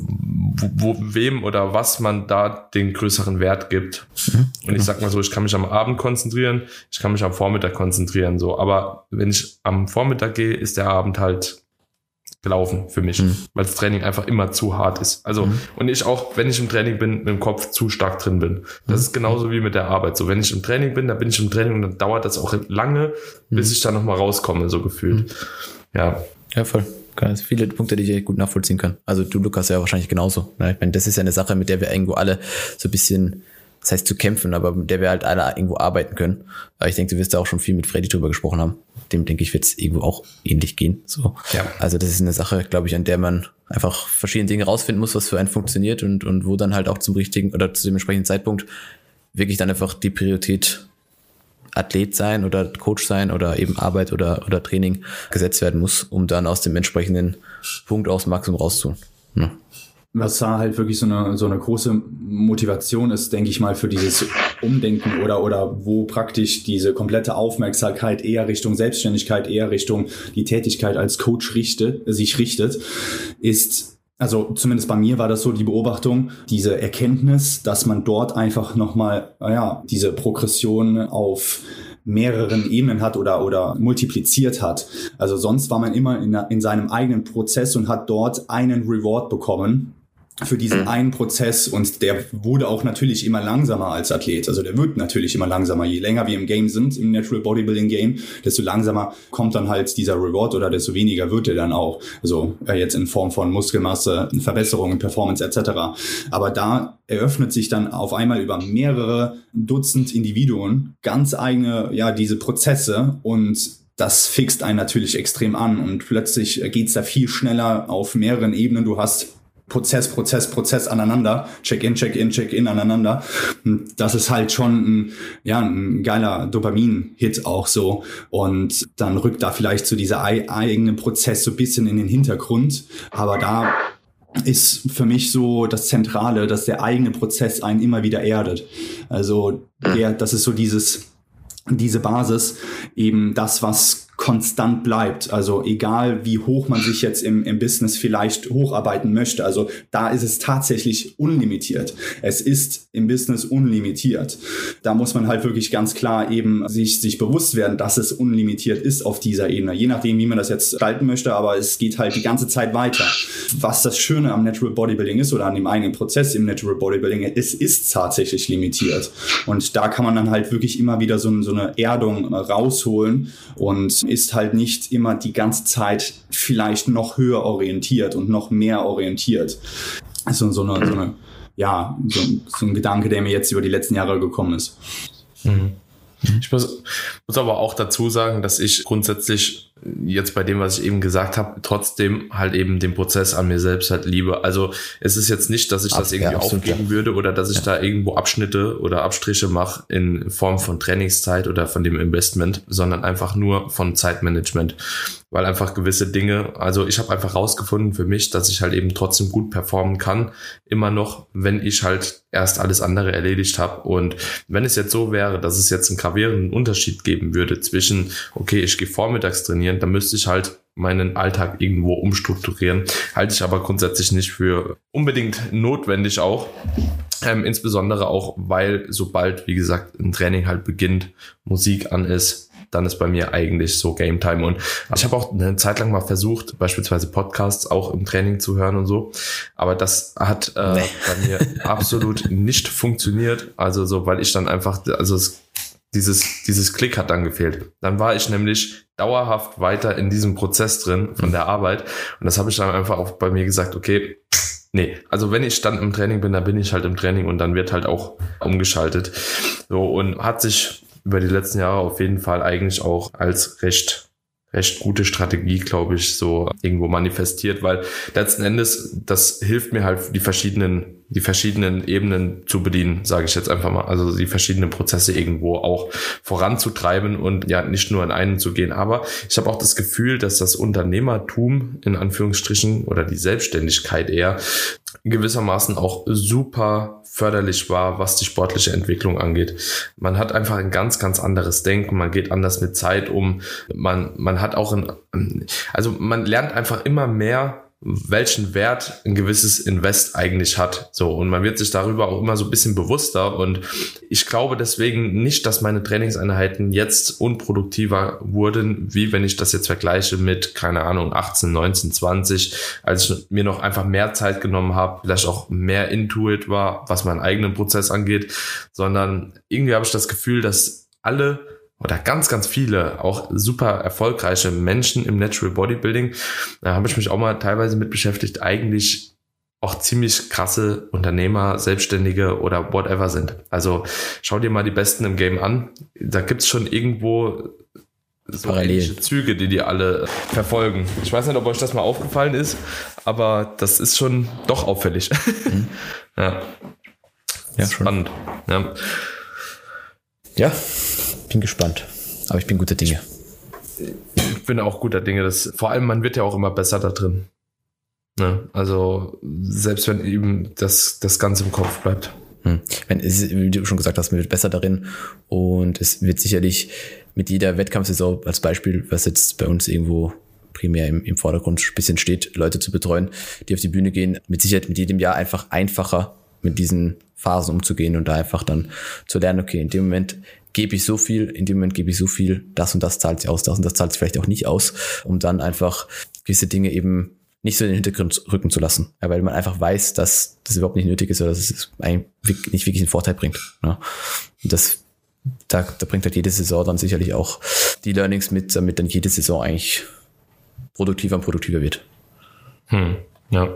wo, wo, wem oder was man da den größeren Wert gibt. Mhm. Und ich sag mal so, ich kann mich am Abend konzentrieren, ich kann mich am Vormittag konzentrieren, so. Aber wenn ich am Vormittag gehe, ist der Abend halt gelaufen für mich, mhm. weil das Training einfach immer zu hart ist. Also, mhm. und ich auch, wenn ich im Training bin, mit dem Kopf zu stark drin bin. Das mhm. ist genauso wie mit der Arbeit. So, wenn ich im Training bin, dann bin ich im Training und dann dauert das auch lange, bis mhm. ich da nochmal rauskomme, so gefühlt. Mhm. Ja. Ja, voll. Ganz viele Punkte, die ich gut nachvollziehen kann. Also du, Lukas, ja wahrscheinlich genauso. Ne? Ich meine, das ist ja eine Sache, mit der wir irgendwo alle so ein bisschen das heißt zu kämpfen, aber mit der wir halt alle irgendwo arbeiten können. Aber ich denke, du wirst da auch schon viel mit Freddy drüber gesprochen haben. Dem denke ich, wird es irgendwo auch ähnlich gehen. So. Ja. Also das ist eine Sache, glaube ich, an der man einfach verschiedene Dinge rausfinden muss, was für einen funktioniert und, und wo dann halt auch zum richtigen oder zu dem entsprechenden Zeitpunkt wirklich dann einfach die Priorität Athlet sein oder Coach sein oder eben Arbeit oder, oder Training gesetzt werden muss, um dann aus dem entsprechenden Punkt aus Maximum rauszuholen. Ja was da halt wirklich so eine, so eine große Motivation ist, denke ich mal, für dieses Umdenken oder, oder wo praktisch diese komplette Aufmerksamkeit eher Richtung Selbstständigkeit, eher Richtung die Tätigkeit als Coach richtet, sich richtet, ist also zumindest bei mir war das so die Beobachtung, diese Erkenntnis, dass man dort einfach nochmal, naja, diese Progression auf mehreren Ebenen hat oder, oder multipliziert hat. Also sonst war man immer in, in seinem eigenen Prozess und hat dort einen Reward bekommen für diesen mhm. einen Prozess und der wurde auch natürlich immer langsamer als Athlet. Also der wird natürlich immer langsamer. Je länger wir im Game sind, im Natural Bodybuilding Game, desto langsamer kommt dann halt dieser Reward oder desto weniger wird er dann auch. Also äh, jetzt in Form von Muskelmasse, Verbesserungen, Performance etc. Aber da eröffnet sich dann auf einmal über mehrere Dutzend Individuen ganz eigene, ja, diese Prozesse und das fixt einen natürlich extrem an und plötzlich geht's da viel schneller auf mehreren Ebenen. Du hast Prozess, Prozess, Prozess aneinander, Check-in, Check-in, Check-in aneinander. Das ist halt schon ein, ja, ein geiler Dopamin-Hit auch so. Und dann rückt da vielleicht so dieser eigene Prozess so ein bisschen in den Hintergrund. Aber da ist für mich so das Zentrale, dass der eigene Prozess einen immer wieder erdet. Also der, das ist so dieses, diese Basis, eben das, was konstant bleibt. Also egal wie hoch man sich jetzt im, im Business vielleicht hocharbeiten möchte. Also da ist es tatsächlich unlimitiert. Es ist im Business unlimitiert. Da muss man halt wirklich ganz klar eben sich, sich bewusst werden, dass es unlimitiert ist auf dieser Ebene. Je nachdem, wie man das jetzt gestalten möchte, aber es geht halt die ganze Zeit weiter. Was das Schöne am Natural Bodybuilding ist oder an dem eigenen Prozess im Natural Bodybuilding, es ist tatsächlich limitiert. Und da kann man dann halt wirklich immer wieder so, so eine Erdung rausholen und ist halt nicht immer die ganze Zeit vielleicht noch höher orientiert und noch mehr orientiert. Also so eine, so eine ja, so, so ein Gedanke, der mir jetzt über die letzten Jahre gekommen ist. Mhm. Ich muss, muss aber auch dazu sagen, dass ich grundsätzlich jetzt bei dem, was ich eben gesagt habe, trotzdem halt eben den Prozess an mir selbst halt liebe. Also es ist jetzt nicht, dass ich das irgendwie ja, aufgeben ja. würde oder dass ich ja. da irgendwo Abschnitte oder Abstriche mache in Form von Trainingszeit oder von dem Investment, sondern einfach nur von Zeitmanagement weil einfach gewisse Dinge, also ich habe einfach rausgefunden für mich, dass ich halt eben trotzdem gut performen kann, immer noch, wenn ich halt erst alles andere erledigt habe. Und wenn es jetzt so wäre, dass es jetzt einen gravierenden Unterschied geben würde zwischen, okay, ich gehe vormittags trainieren, dann müsste ich halt meinen Alltag irgendwo umstrukturieren. Halte ich aber grundsätzlich nicht für unbedingt notwendig auch. Ähm, insbesondere auch, weil sobald, wie gesagt, ein Training halt beginnt, Musik an ist, dann ist bei mir eigentlich so Game Time. Und ich habe auch eine Zeit lang mal versucht, beispielsweise Podcasts auch im Training zu hören und so. Aber das hat äh, nee. bei mir absolut nicht funktioniert. Also so, weil ich dann einfach, also es, dieses, dieses Klick hat dann gefehlt. Dann war ich nämlich dauerhaft weiter in diesem Prozess drin von der Arbeit. Und das habe ich dann einfach auch bei mir gesagt, okay, Nee, also wenn ich dann im Training bin, dann bin ich halt im Training und dann wird halt auch umgeschaltet. So und hat sich über die letzten Jahre auf jeden Fall eigentlich auch als recht recht gute Strategie, glaube ich, so irgendwo manifestiert, weil letzten Endes, das hilft mir halt, die verschiedenen, die verschiedenen Ebenen zu bedienen, sage ich jetzt einfach mal. Also die verschiedenen Prozesse irgendwo auch voranzutreiben und ja, nicht nur in einen zu gehen. Aber ich habe auch das Gefühl, dass das Unternehmertum in Anführungsstrichen oder die Selbstständigkeit eher gewissermaßen auch super förderlich war, was die sportliche Entwicklung angeht. Man hat einfach ein ganz, ganz anderes Denken, man geht anders mit Zeit um, man, man hat auch ein, also man lernt einfach immer mehr welchen Wert ein gewisses Invest eigentlich hat. So, und man wird sich darüber auch immer so ein bisschen bewusster. Und ich glaube deswegen nicht, dass meine Trainingseinheiten jetzt unproduktiver wurden, wie wenn ich das jetzt vergleiche mit, keine Ahnung, 18, 19, 20, als ich mir noch einfach mehr Zeit genommen habe, vielleicht auch mehr Intuit war, was meinen eigenen Prozess angeht, sondern irgendwie habe ich das Gefühl, dass alle oder ganz, ganz viele auch super erfolgreiche Menschen im Natural Bodybuilding, da habe ich mich auch mal teilweise mit beschäftigt, eigentlich auch ziemlich krasse Unternehmer, Selbstständige oder whatever sind. Also schau dir mal die Besten im Game an. Da gibt's schon irgendwo so ähnliche Züge, die die alle verfolgen. Ich weiß nicht, ob euch das mal aufgefallen ist, aber das ist schon doch auffällig. Mhm. ja. Ja, spannend. Ja. ja, bin gespannt. Aber ich bin guter Dinge. Ich bin auch guter Dinge. Das, vor allem, man wird ja auch immer besser da drin. Ne? Also, selbst wenn eben das, das Ganze im Kopf bleibt. Hm. Wenn, es, wie du schon gesagt hast, man wird besser darin und es wird sicherlich mit jeder Wettkampfsaison als Beispiel, was jetzt bei uns irgendwo primär im, im Vordergrund ein bisschen steht, Leute zu betreuen, die auf die Bühne gehen, mit Sicherheit mit jedem Jahr einfach einfacher mit diesen Phasen umzugehen und da einfach dann zu lernen, okay, in dem Moment gebe ich so viel, in dem Moment gebe ich so viel, das und das zahlt sich aus, das und das zahlt sich vielleicht auch nicht aus, um dann einfach gewisse Dinge eben nicht so in den Hintergrund rücken zu lassen, weil man einfach weiß, dass das überhaupt nicht nötig ist oder dass es eigentlich nicht wirklich einen Vorteil bringt. Ja. Und das, da, da bringt halt jede Saison dann sicherlich auch die Learnings mit, damit dann jede Saison eigentlich produktiver und produktiver wird. Hm, ja.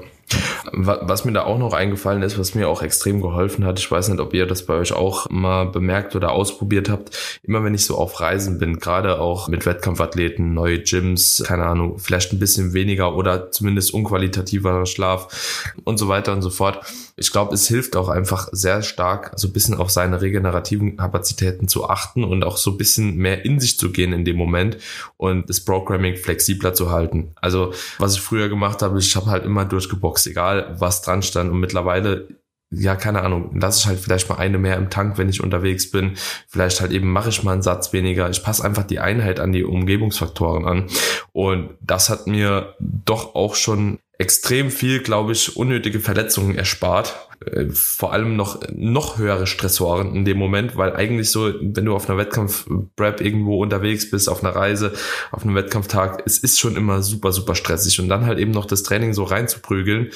Was mir da auch noch eingefallen ist, was mir auch extrem geholfen hat, ich weiß nicht, ob ihr das bei euch auch mal bemerkt oder ausprobiert habt, immer wenn ich so auf Reisen bin, gerade auch mit Wettkampfathleten, neue Gyms, keine Ahnung, vielleicht ein bisschen weniger oder zumindest unqualitativer Schlaf und so weiter und so fort. Ich glaube, es hilft auch einfach sehr stark, so ein bisschen auf seine regenerativen Kapazitäten zu achten und auch so ein bisschen mehr in sich zu gehen in dem Moment und das Programming flexibler zu halten. Also, was ich früher gemacht habe, ich habe halt immer durchgeboxt Box, egal was dran stand. Und mittlerweile ja, keine Ahnung, lasse ich halt vielleicht mal eine mehr im Tank, wenn ich unterwegs bin. Vielleicht halt eben mache ich mal einen Satz weniger. Ich passe einfach die Einheit an die Umgebungsfaktoren an. Und das hat mir doch auch schon extrem viel, glaube ich, unnötige Verletzungen erspart. Äh, vor allem noch, noch höhere Stressoren in dem Moment, weil eigentlich so, wenn du auf einer Wettkampf-Prep irgendwo unterwegs bist, auf einer Reise, auf einem Wettkampftag, es ist schon immer super, super stressig. Und dann halt eben noch das Training so reinzuprügeln,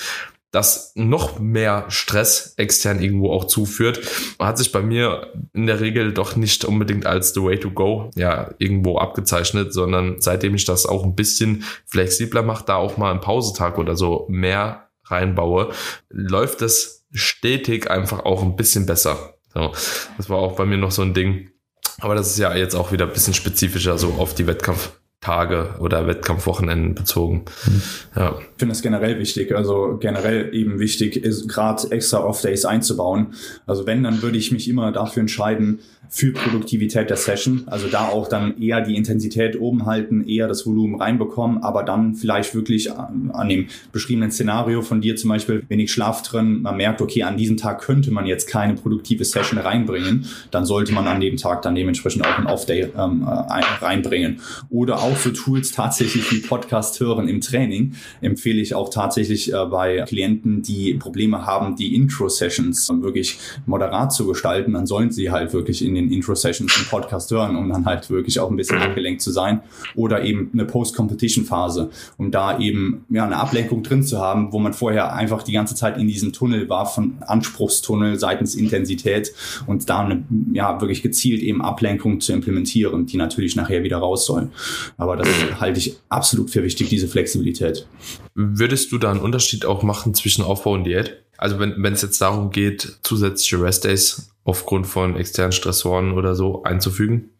das noch mehr Stress extern irgendwo auch zuführt, hat sich bei mir in der Regel doch nicht unbedingt als the way to go ja irgendwo abgezeichnet, sondern seitdem ich das auch ein bisschen flexibler mache, da auch mal einen Pausetag oder so mehr reinbaue, läuft es stetig einfach auch ein bisschen besser. So, das war auch bei mir noch so ein Ding. Aber das ist ja jetzt auch wieder ein bisschen spezifischer so auf die Wettkampf Tage oder Wettkampfwochenenden bezogen. Mhm. Ja. Ich finde es generell wichtig, also generell eben wichtig ist, gerade extra Off-Days einzubauen. Also wenn, dann würde ich mich immer dafür entscheiden, für Produktivität der Session. Also da auch dann eher die Intensität oben halten, eher das Volumen reinbekommen, aber dann vielleicht wirklich an, dem beschriebenen Szenario von dir zum Beispiel wenig Schlaf drin, man merkt, okay, an diesem Tag könnte man jetzt keine produktive Session reinbringen, dann sollte man an dem Tag dann dementsprechend auch ein Off-Day ähm, äh, reinbringen. Oder auch so Tools tatsächlich wie Podcast hören im Training. Empfehle ich auch tatsächlich äh, bei Klienten, die Probleme haben, die Intro-Sessions wirklich moderat zu gestalten. Dann sollen sie halt wirklich in den Intro-Sessions einen Podcast hören, um dann halt wirklich auch ein bisschen abgelenkt zu sein. Oder eben eine Post-Competition-Phase, um da eben ja, eine Ablenkung drin zu haben, wo man vorher einfach die ganze Zeit in diesem Tunnel war von Anspruchstunnel seitens Intensität und da eine, ja, wirklich gezielt eben Ablenkung zu implementieren, die natürlich nachher wieder raus sollen. Aber das halte ich absolut für wichtig, diese Flexibilität. Würdest du da einen Unterschied auch machen zwischen Aufbau und Diät? Also wenn, es jetzt darum geht, zusätzliche Rest-Days aufgrund von externen Stressoren oder so einzufügen?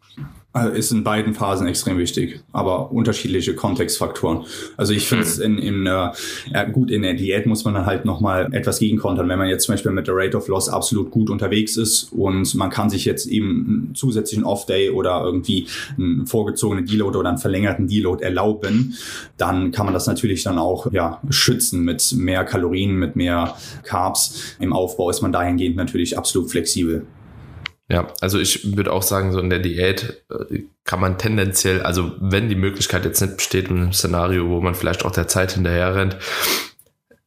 Also ist in beiden Phasen extrem wichtig, aber unterschiedliche Kontextfaktoren. Also ich finde es in, in äh, gut, in der Diät muss man dann halt nochmal etwas gegenkontern. Wenn man jetzt zum Beispiel mit der Rate of Loss absolut gut unterwegs ist und man kann sich jetzt eben einen zusätzlichen Off-Day oder irgendwie einen vorgezogenen Deload oder einen verlängerten Deload erlauben, dann kann man das natürlich dann auch ja, schützen mit mehr Kalorien, mit mehr Carbs. Im Aufbau ist man dahingehend natürlich absolut flexibel. Ja, also ich würde auch sagen, so in der Diät äh, kann man tendenziell, also wenn die Möglichkeit jetzt nicht besteht in einem Szenario, wo man vielleicht auch der Zeit hinterher rennt,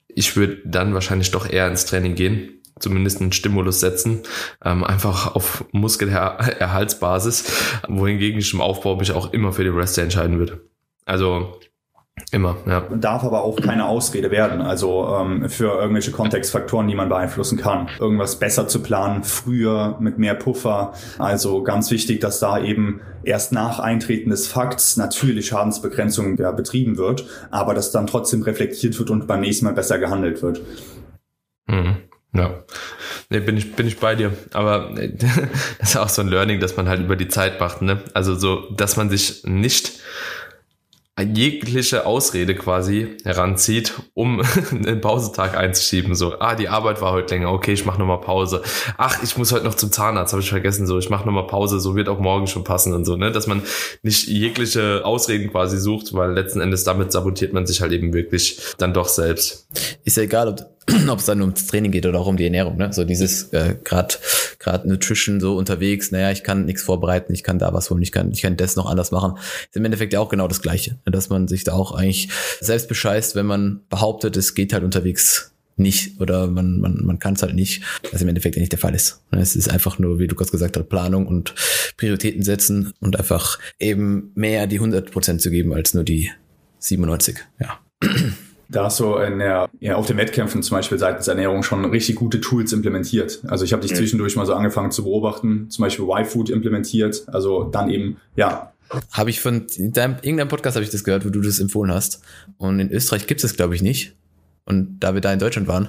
ich würde dann wahrscheinlich doch eher ins Training gehen, zumindest einen Stimulus setzen, ähm, einfach auf Muskelerhaltsbasis, wohingegen ich im Aufbau mich auch immer für die Rest entscheiden würde. Also Immer, ja. Darf aber auch keine Ausrede werden, also ähm, für irgendwelche Kontextfaktoren, die man beeinflussen kann. Irgendwas besser zu planen, früher, mit mehr Puffer. Also ganz wichtig, dass da eben erst nach Eintreten des Fakts natürlich Schadensbegrenzung ja, betrieben wird, aber dass dann trotzdem reflektiert wird und beim nächsten Mal besser gehandelt wird. Mhm. Ja. Nee, bin ich, bin ich bei dir. Aber das ist auch so ein Learning, dass man halt über die Zeit macht, ne? Also so, dass man sich nicht jegliche Ausrede quasi heranzieht, um einen Pausetag einzuschieben. So, ah, die Arbeit war heute länger, okay, ich mache nochmal Pause. Ach, ich muss heute noch zum Zahnarzt, habe ich vergessen, so, ich mache nochmal Pause, so wird auch morgen schon passen und so, ne? Dass man nicht jegliche Ausreden quasi sucht, weil letzten Endes damit sabotiert man sich halt eben wirklich dann doch selbst. Ist ja egal, ob ob es dann ums Training geht oder auch um die Ernährung, ne? So dieses äh, gerade gerade Nutrition so unterwegs, naja, ich kann nichts vorbereiten, ich kann da was holen, ich kann ich kann das noch anders machen. Ist im Endeffekt ja auch genau das gleiche, ne? dass man sich da auch eigentlich selbst bescheißt, wenn man behauptet, es geht halt unterwegs nicht oder man, man, man kann es halt nicht, was im Endeffekt ja nicht der Fall ist. Ne? Es ist einfach nur, wie Lukas gesagt hat, Planung und Prioritäten setzen und einfach eben mehr die 100 Prozent zu geben als nur die 97, ja da hast du in der, ja, auf den Wettkämpfen zum Beispiel seitens Ernährung schon richtig gute Tools implementiert. Also ich habe dich mhm. zwischendurch mal so angefangen zu beobachten, zum Beispiel Y-Food implementiert, also dann eben, ja. Habe ich von deinem, irgendeinem Podcast habe ich das gehört, wo du das empfohlen hast. Und in Österreich gibt es glaube ich, nicht. Und da wir da in Deutschland waren,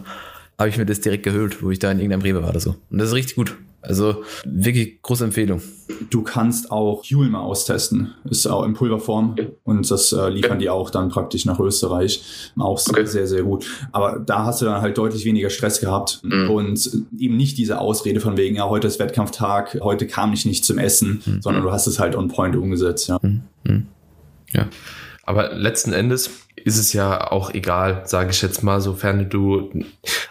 habe ich mir das direkt gehüllt, wo ich da in irgendeinem Rewe war oder so. Und das ist richtig gut. Also wirklich große Empfehlung. Du kannst auch Huel mal austesten. Ist auch in Pulverform okay. und das äh, liefern okay. die auch dann praktisch nach Österreich. Auch okay. sehr, sehr gut. Aber da hast du dann halt deutlich weniger Stress gehabt mhm. und eben nicht diese Ausrede von wegen, ja, heute ist Wettkampftag, heute kam ich nicht zum Essen, mhm. sondern du hast es halt on point umgesetzt, ja. Mhm. mhm. Ja. Aber letzten Endes ist es ja auch egal, sage ich jetzt mal, sofern du,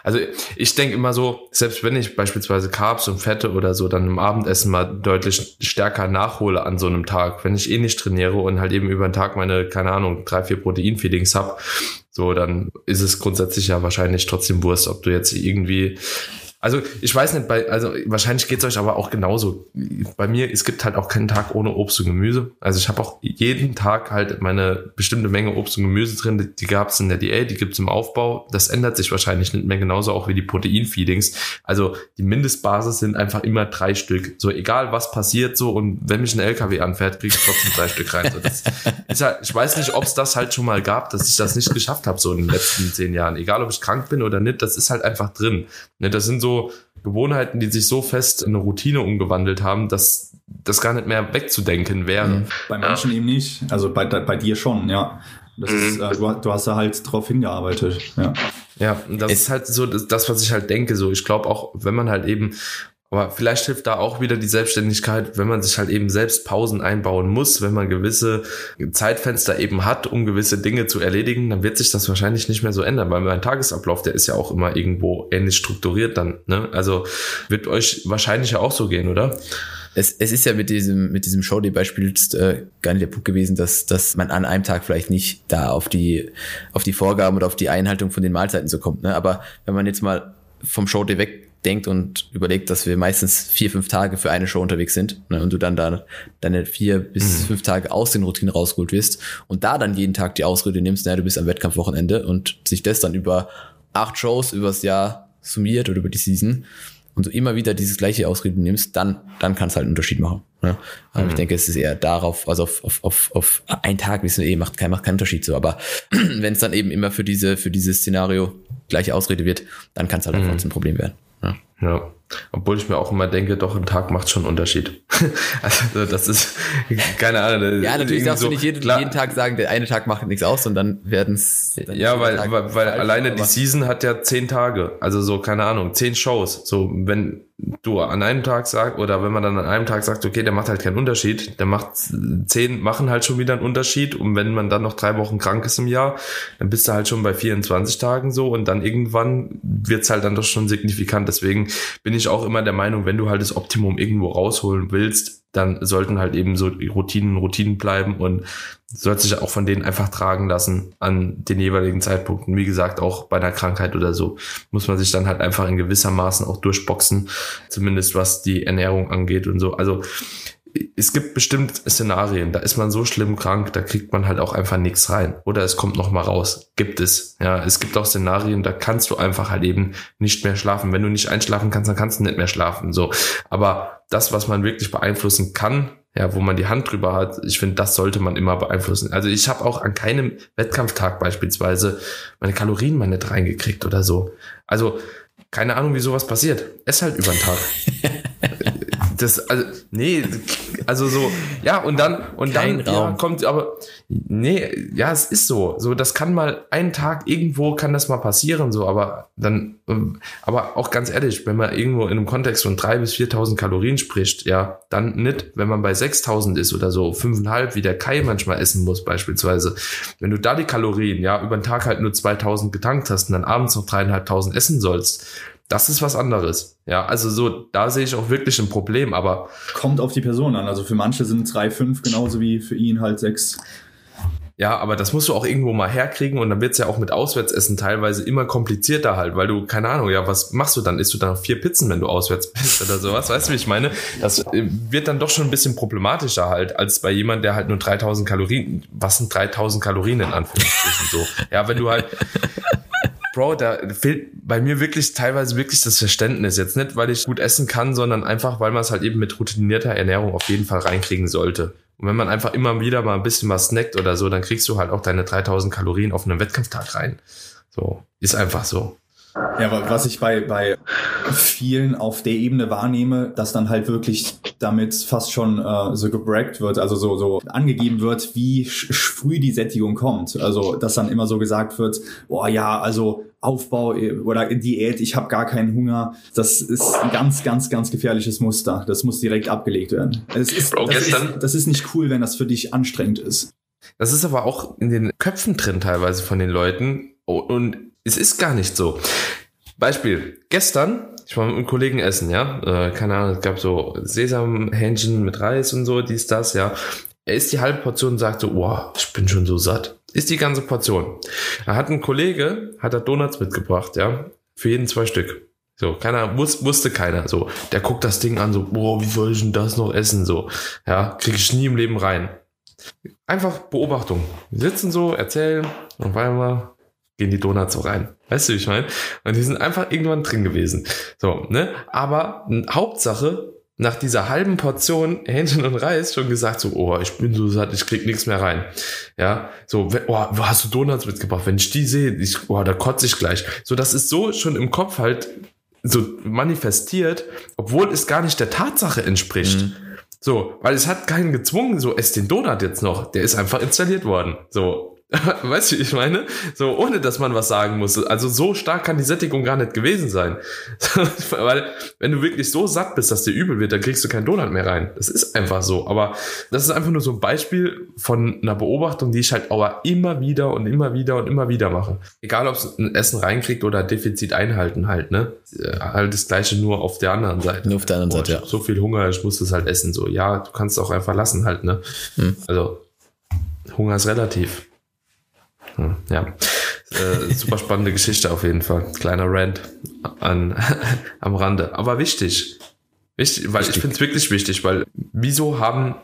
also ich denke immer so, selbst wenn ich beispielsweise Carbs und Fette oder so dann im Abendessen mal deutlich stärker nachhole an so einem Tag, wenn ich eh nicht trainiere und halt eben über den Tag meine, keine Ahnung, drei, vier Proteinfeedings hab, so, dann ist es grundsätzlich ja wahrscheinlich trotzdem Wurst, ob du jetzt irgendwie also ich weiß nicht, bei, also wahrscheinlich geht's euch aber auch genauso. Bei mir, es gibt halt auch keinen Tag ohne Obst und Gemüse. Also ich habe auch jeden Tag halt meine bestimmte Menge Obst und Gemüse drin. Die, die gab's in der Diät, die gibt's im Aufbau. Das ändert sich wahrscheinlich nicht mehr genauso auch wie die Proteinfeedings. Also die Mindestbasis sind einfach immer drei Stück. So egal was passiert so und wenn mich ein LKW anfährt, krieg ich trotzdem drei Stück rein. So, das ist halt, ich weiß nicht, ob es das halt schon mal gab, dass ich das nicht geschafft habe so in den letzten zehn Jahren. Egal ob ich krank bin oder nicht, das ist halt einfach drin. Ne, das sind so so Gewohnheiten, die sich so fest in eine Routine umgewandelt haben, dass das gar nicht mehr wegzudenken wäre. Mhm. Bei manchen ja. eben nicht. Also bei, bei dir schon, ja. Das mhm. ist, äh, du, du, hast da halt drauf hingearbeitet. Ja, ja das es ist halt so das, das, was ich halt denke. So, ich glaube auch, wenn man halt eben aber vielleicht hilft da auch wieder die Selbstständigkeit, wenn man sich halt eben selbst Pausen einbauen muss, wenn man gewisse Zeitfenster eben hat, um gewisse Dinge zu erledigen, dann wird sich das wahrscheinlich nicht mehr so ändern, weil mein Tagesablauf, der ist ja auch immer irgendwo ähnlich strukturiert dann. Ne? Also wird euch wahrscheinlich ja auch so gehen, oder? es, es ist ja mit diesem, mit diesem Showday-Beispiel äh, gar nicht der Punkt gewesen, dass, dass man an einem Tag vielleicht nicht da auf die, auf die Vorgaben oder auf die Einhaltung von den Mahlzeiten so kommt. Ne? Aber wenn man jetzt mal vom Showday wegdenkt und überlegt, dass wir meistens vier, fünf Tage für eine Show unterwegs sind ne, und du dann da deine vier bis mhm. fünf Tage aus den Routinen rausgeholt wirst und da dann jeden Tag die Ausrede nimmst, naja, du bist am Wettkampfwochenende und sich das dann über acht Shows übers Jahr summiert oder über die Season, und du immer wieder dieses gleiche Ausreden nimmst, dann, dann kann es halt einen Unterschied machen. Ne? Aber mhm. ich denke, es ist eher darauf, also auf, auf, auf, auf einen Tag, wissen wir eh, macht, kein, macht keinen Unterschied so. Aber wenn es dann eben immer für diese, für dieses Szenario gleiche Ausrede wird, dann kann es halt mhm. ein Problem werden. Ja. ja. Obwohl ich mir auch immer denke, doch ein Tag macht schon einen Unterschied. also das ist keine Ahnung. Ja, natürlich darfst so, du nicht jeden, jeden, Tag sagen, der eine Tag macht nichts aus und dann werden es. Ja, weil, weil, weil alleine die Season hat ja zehn Tage. Also so, keine Ahnung, zehn Shows. So, wenn du an einem Tag sagst, oder wenn man dann an einem Tag sagt, okay, der macht halt keinen Unterschied, der macht zehn, machen halt schon wieder einen Unterschied. Und wenn man dann noch drei Wochen krank ist im Jahr, dann bist du halt schon bei 24 Tagen so und dann irgendwann wird's halt dann doch schon signifikant. Deswegen bin ich auch immer der Meinung, wenn du halt das Optimum irgendwo rausholen willst, dann sollten halt eben so Routinen Routinen bleiben und sollte sich auch von denen einfach tragen lassen an den jeweiligen Zeitpunkten. Wie gesagt, auch bei einer Krankheit oder so muss man sich dann halt einfach in gewissermaßen auch durchboxen, zumindest was die Ernährung angeht und so. Also es gibt bestimmt Szenarien, da ist man so schlimm krank, da kriegt man halt auch einfach nichts rein. Oder es kommt noch mal raus. Gibt es. Ja, es gibt auch Szenarien, da kannst du einfach halt eben nicht mehr schlafen. Wenn du nicht einschlafen kannst, dann kannst du nicht mehr schlafen. So. Aber das, was man wirklich beeinflussen kann, ja, wo man die Hand drüber hat, ich finde, das sollte man immer beeinflussen. Also ich habe auch an keinem Wettkampftag beispielsweise meine Kalorien mal nicht reingekriegt oder so. Also keine Ahnung, wie sowas passiert. Ess halt über den Tag. das, also, nee, also so, ja, und dann, und Kein dann ja, kommt, aber, nee, ja, es ist so. So, das kann mal einen Tag irgendwo kann das mal passieren, so, aber dann, ähm, aber auch ganz ehrlich, wenn man irgendwo in einem Kontext von drei bis 4.000 Kalorien spricht, ja, dann nicht, wenn man bei 6.000 ist oder so, fünfeinhalb, wie der Kai manchmal essen muss, beispielsweise. Wenn du da die Kalorien, ja, über den Tag halt nur 2.000 getankt hast und dann abends noch dreieinhalbtausend essen sollst, das ist was anderes. Ja, also so, da sehe ich auch wirklich ein Problem, aber. Kommt auf die Person an. Also für manche sind drei, fünf genauso wie für ihn halt sechs. Ja, aber das musst du auch irgendwo mal herkriegen und dann wird's ja auch mit Auswärtsessen teilweise immer komplizierter halt, weil du, keine Ahnung, ja, was machst du dann? Isst du dann vier Pizzen, wenn du auswärts bist oder sowas? Weißt du, wie ich meine? Das äh, wird dann doch schon ein bisschen problematischer halt, als bei jemand, der halt nur 3000 Kalorien, was sind 3000 Kalorien in Anführungsstrichen so? Ja, wenn du halt, Bro, da fehlt bei mir wirklich teilweise wirklich das Verständnis. Jetzt nicht, weil ich gut essen kann, sondern einfach, weil man es halt eben mit routinierter Ernährung auf jeden Fall reinkriegen sollte. Und wenn man einfach immer wieder mal ein bisschen was snackt oder so, dann kriegst du halt auch deine 3000 Kalorien auf einem Wettkampftag rein. So, ist einfach so. Ja, was ich bei, bei vielen auf der Ebene wahrnehme, dass dann halt wirklich damit fast schon äh, so gebrackt wird, also so, so angegeben wird, wie früh die Sättigung kommt. Also, dass dann immer so gesagt wird, boah, ja, also Aufbau äh, oder Diät, ich habe gar keinen Hunger. Das ist ein ganz, ganz, ganz gefährliches Muster. Das muss direkt abgelegt werden. Es ist, Bro, das, ist, das ist nicht cool, wenn das für dich anstrengend ist. Das ist aber auch in den Köpfen drin teilweise von den Leuten. Und es ist gar nicht so. Beispiel, gestern, ich war mit einem Kollegen essen, ja, äh, keine Ahnung, es gab so Sesamhähnchen mit Reis und so, dies, das, ja. Er isst die halbe Portion und sagt wow, ich bin schon so satt. Ist die ganze Portion. Da hat ein Kollege, hat er Donuts mitgebracht, ja, für jeden zwei Stück. So, keiner, wus, wusste keiner, so. Der guckt das Ding an, so, boah, wie soll ich denn das noch essen, so. Ja, krieg ich nie im Leben rein. Einfach Beobachtung. Wir sitzen so, erzählen, und auf einmal gehen die Donuts so rein. Weißt du, wie ich meine? Und die sind einfach irgendwann drin gewesen. So, ne? Aber Hauptsache, nach dieser halben Portion Hähnchen und Reis schon gesagt, so, oh, ich bin so satt, ich krieg nichts mehr rein. Ja, so, oh, wo hast du Donuts mitgebracht? Wenn ich die sehe, ich, oh, da kotze ich gleich. So, das ist so schon im Kopf halt so manifestiert, obwohl es gar nicht der Tatsache entspricht. Mhm. So, weil es hat keinen gezwungen, so, ess den Donut jetzt noch. Der ist einfach installiert worden. So, weißt du, ich meine? So, ohne dass man was sagen muss. Also so stark kann die Sättigung gar nicht gewesen sein. Weil, wenn du wirklich so satt bist, dass dir übel wird, dann kriegst du keinen Donut mehr rein. Das ist einfach so. Aber das ist einfach nur so ein Beispiel von einer Beobachtung, die ich halt aber immer wieder und immer wieder und immer wieder mache. Egal, ob es ein Essen reinkriegt oder Defizit einhalten halt, ne? Äh, halt das Gleiche nur auf der anderen Seite. Nur auf der anderen Seite, ich hab So viel Hunger, ich muss das halt essen. So, ja, du kannst es auch einfach lassen halt, ne? Hm. Also, Hunger ist relativ. Hm, Ja, äh, super spannende Geschichte auf jeden Fall. Kleiner Rant an, am Rande. Aber wichtig. Wichtig, weil ich finde es wirklich wichtig, weil wieso haben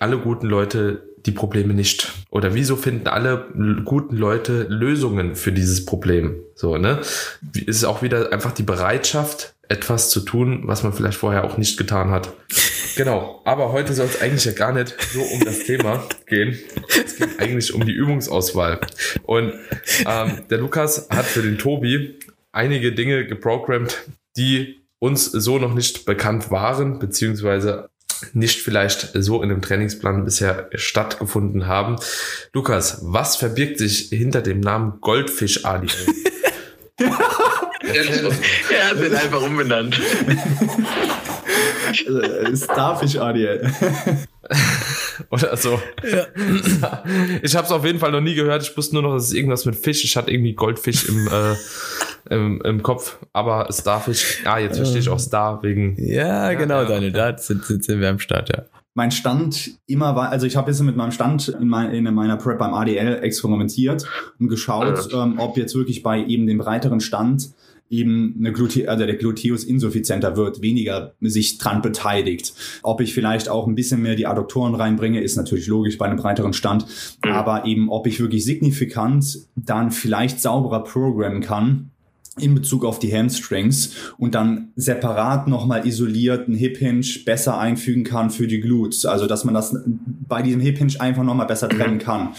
alle guten Leute die Probleme nicht? Oder wieso finden alle guten Leute Lösungen für dieses Problem? So, ne? Es ist auch wieder einfach die Bereitschaft, etwas zu tun, was man vielleicht vorher auch nicht getan hat. Genau, aber heute soll es eigentlich ja gar nicht so um das Thema gehen. Es geht eigentlich um die Übungsauswahl. Und ähm, der Lukas hat für den Tobi einige Dinge geprogrammt, die uns so noch nicht bekannt waren, beziehungsweise nicht vielleicht so in dem Trainingsplan bisher stattgefunden haben. Lukas, was verbirgt sich hinter dem Namen Goldfisch ADL? Er hat den einfach umbenannt. Äh, Starfish ADL. Oder so. Ich habe es auf jeden Fall noch nie gehört. Ich wusste nur noch, dass es irgendwas mit Fisch. Ich hatte irgendwie Goldfisch im, äh, im, im Kopf. Aber Starfish, ah, jetzt verstehe ich auch Star wegen. Ja, genau, ja, Daniel, da sind, sind, sind wir am Start, ja. mein Stand immer war, also ich habe jetzt mit meinem Stand in, mein, in meiner Prep beim ADL experimentiert und geschaut, ähm, ob jetzt wirklich bei eben dem breiteren Stand eben eine Glute also der Gluteus insuffizienter wird, weniger sich dran beteiligt. Ob ich vielleicht auch ein bisschen mehr die Adduktoren reinbringe, ist natürlich logisch bei einem breiteren Stand, aber eben ob ich wirklich signifikant dann vielleicht sauberer programmen kann, in Bezug auf die Hamstrings und dann separat nochmal isoliert einen Hip Hinge besser einfügen kann für die Glutes. Also dass man das bei diesem Hip Hinge einfach nochmal besser trennen kann.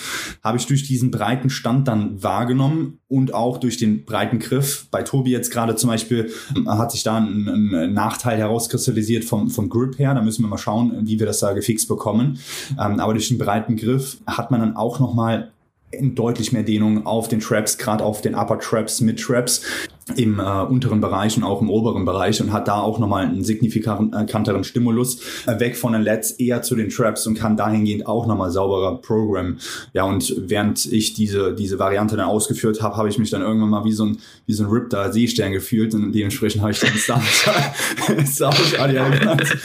Habe ich durch diesen breiten Stand dann wahrgenommen und auch durch den breiten Griff. Bei Tobi jetzt gerade zum Beispiel äh, hat sich da ein, ein Nachteil herauskristallisiert vom, vom Grip her. Da müssen wir mal schauen, wie wir das da gefixt bekommen. Ähm, aber durch den breiten Griff hat man dann auch nochmal deutlich mehr Dehnung auf den Traps, gerade auf den Upper Traps, Mid Traps im äh, unteren Bereich und auch im oberen Bereich und hat da auch nochmal einen signifikanteren Stimulus äh, weg von den Lets eher zu den Traps und kann dahingehend auch nochmal sauberer Programmen. Ja, und während ich diese, diese Variante dann ausgeführt habe, habe ich mich dann irgendwann mal wie so ein, wie so ein Rip da Seestern gefühlt und dementsprechend habe ich dann genannt.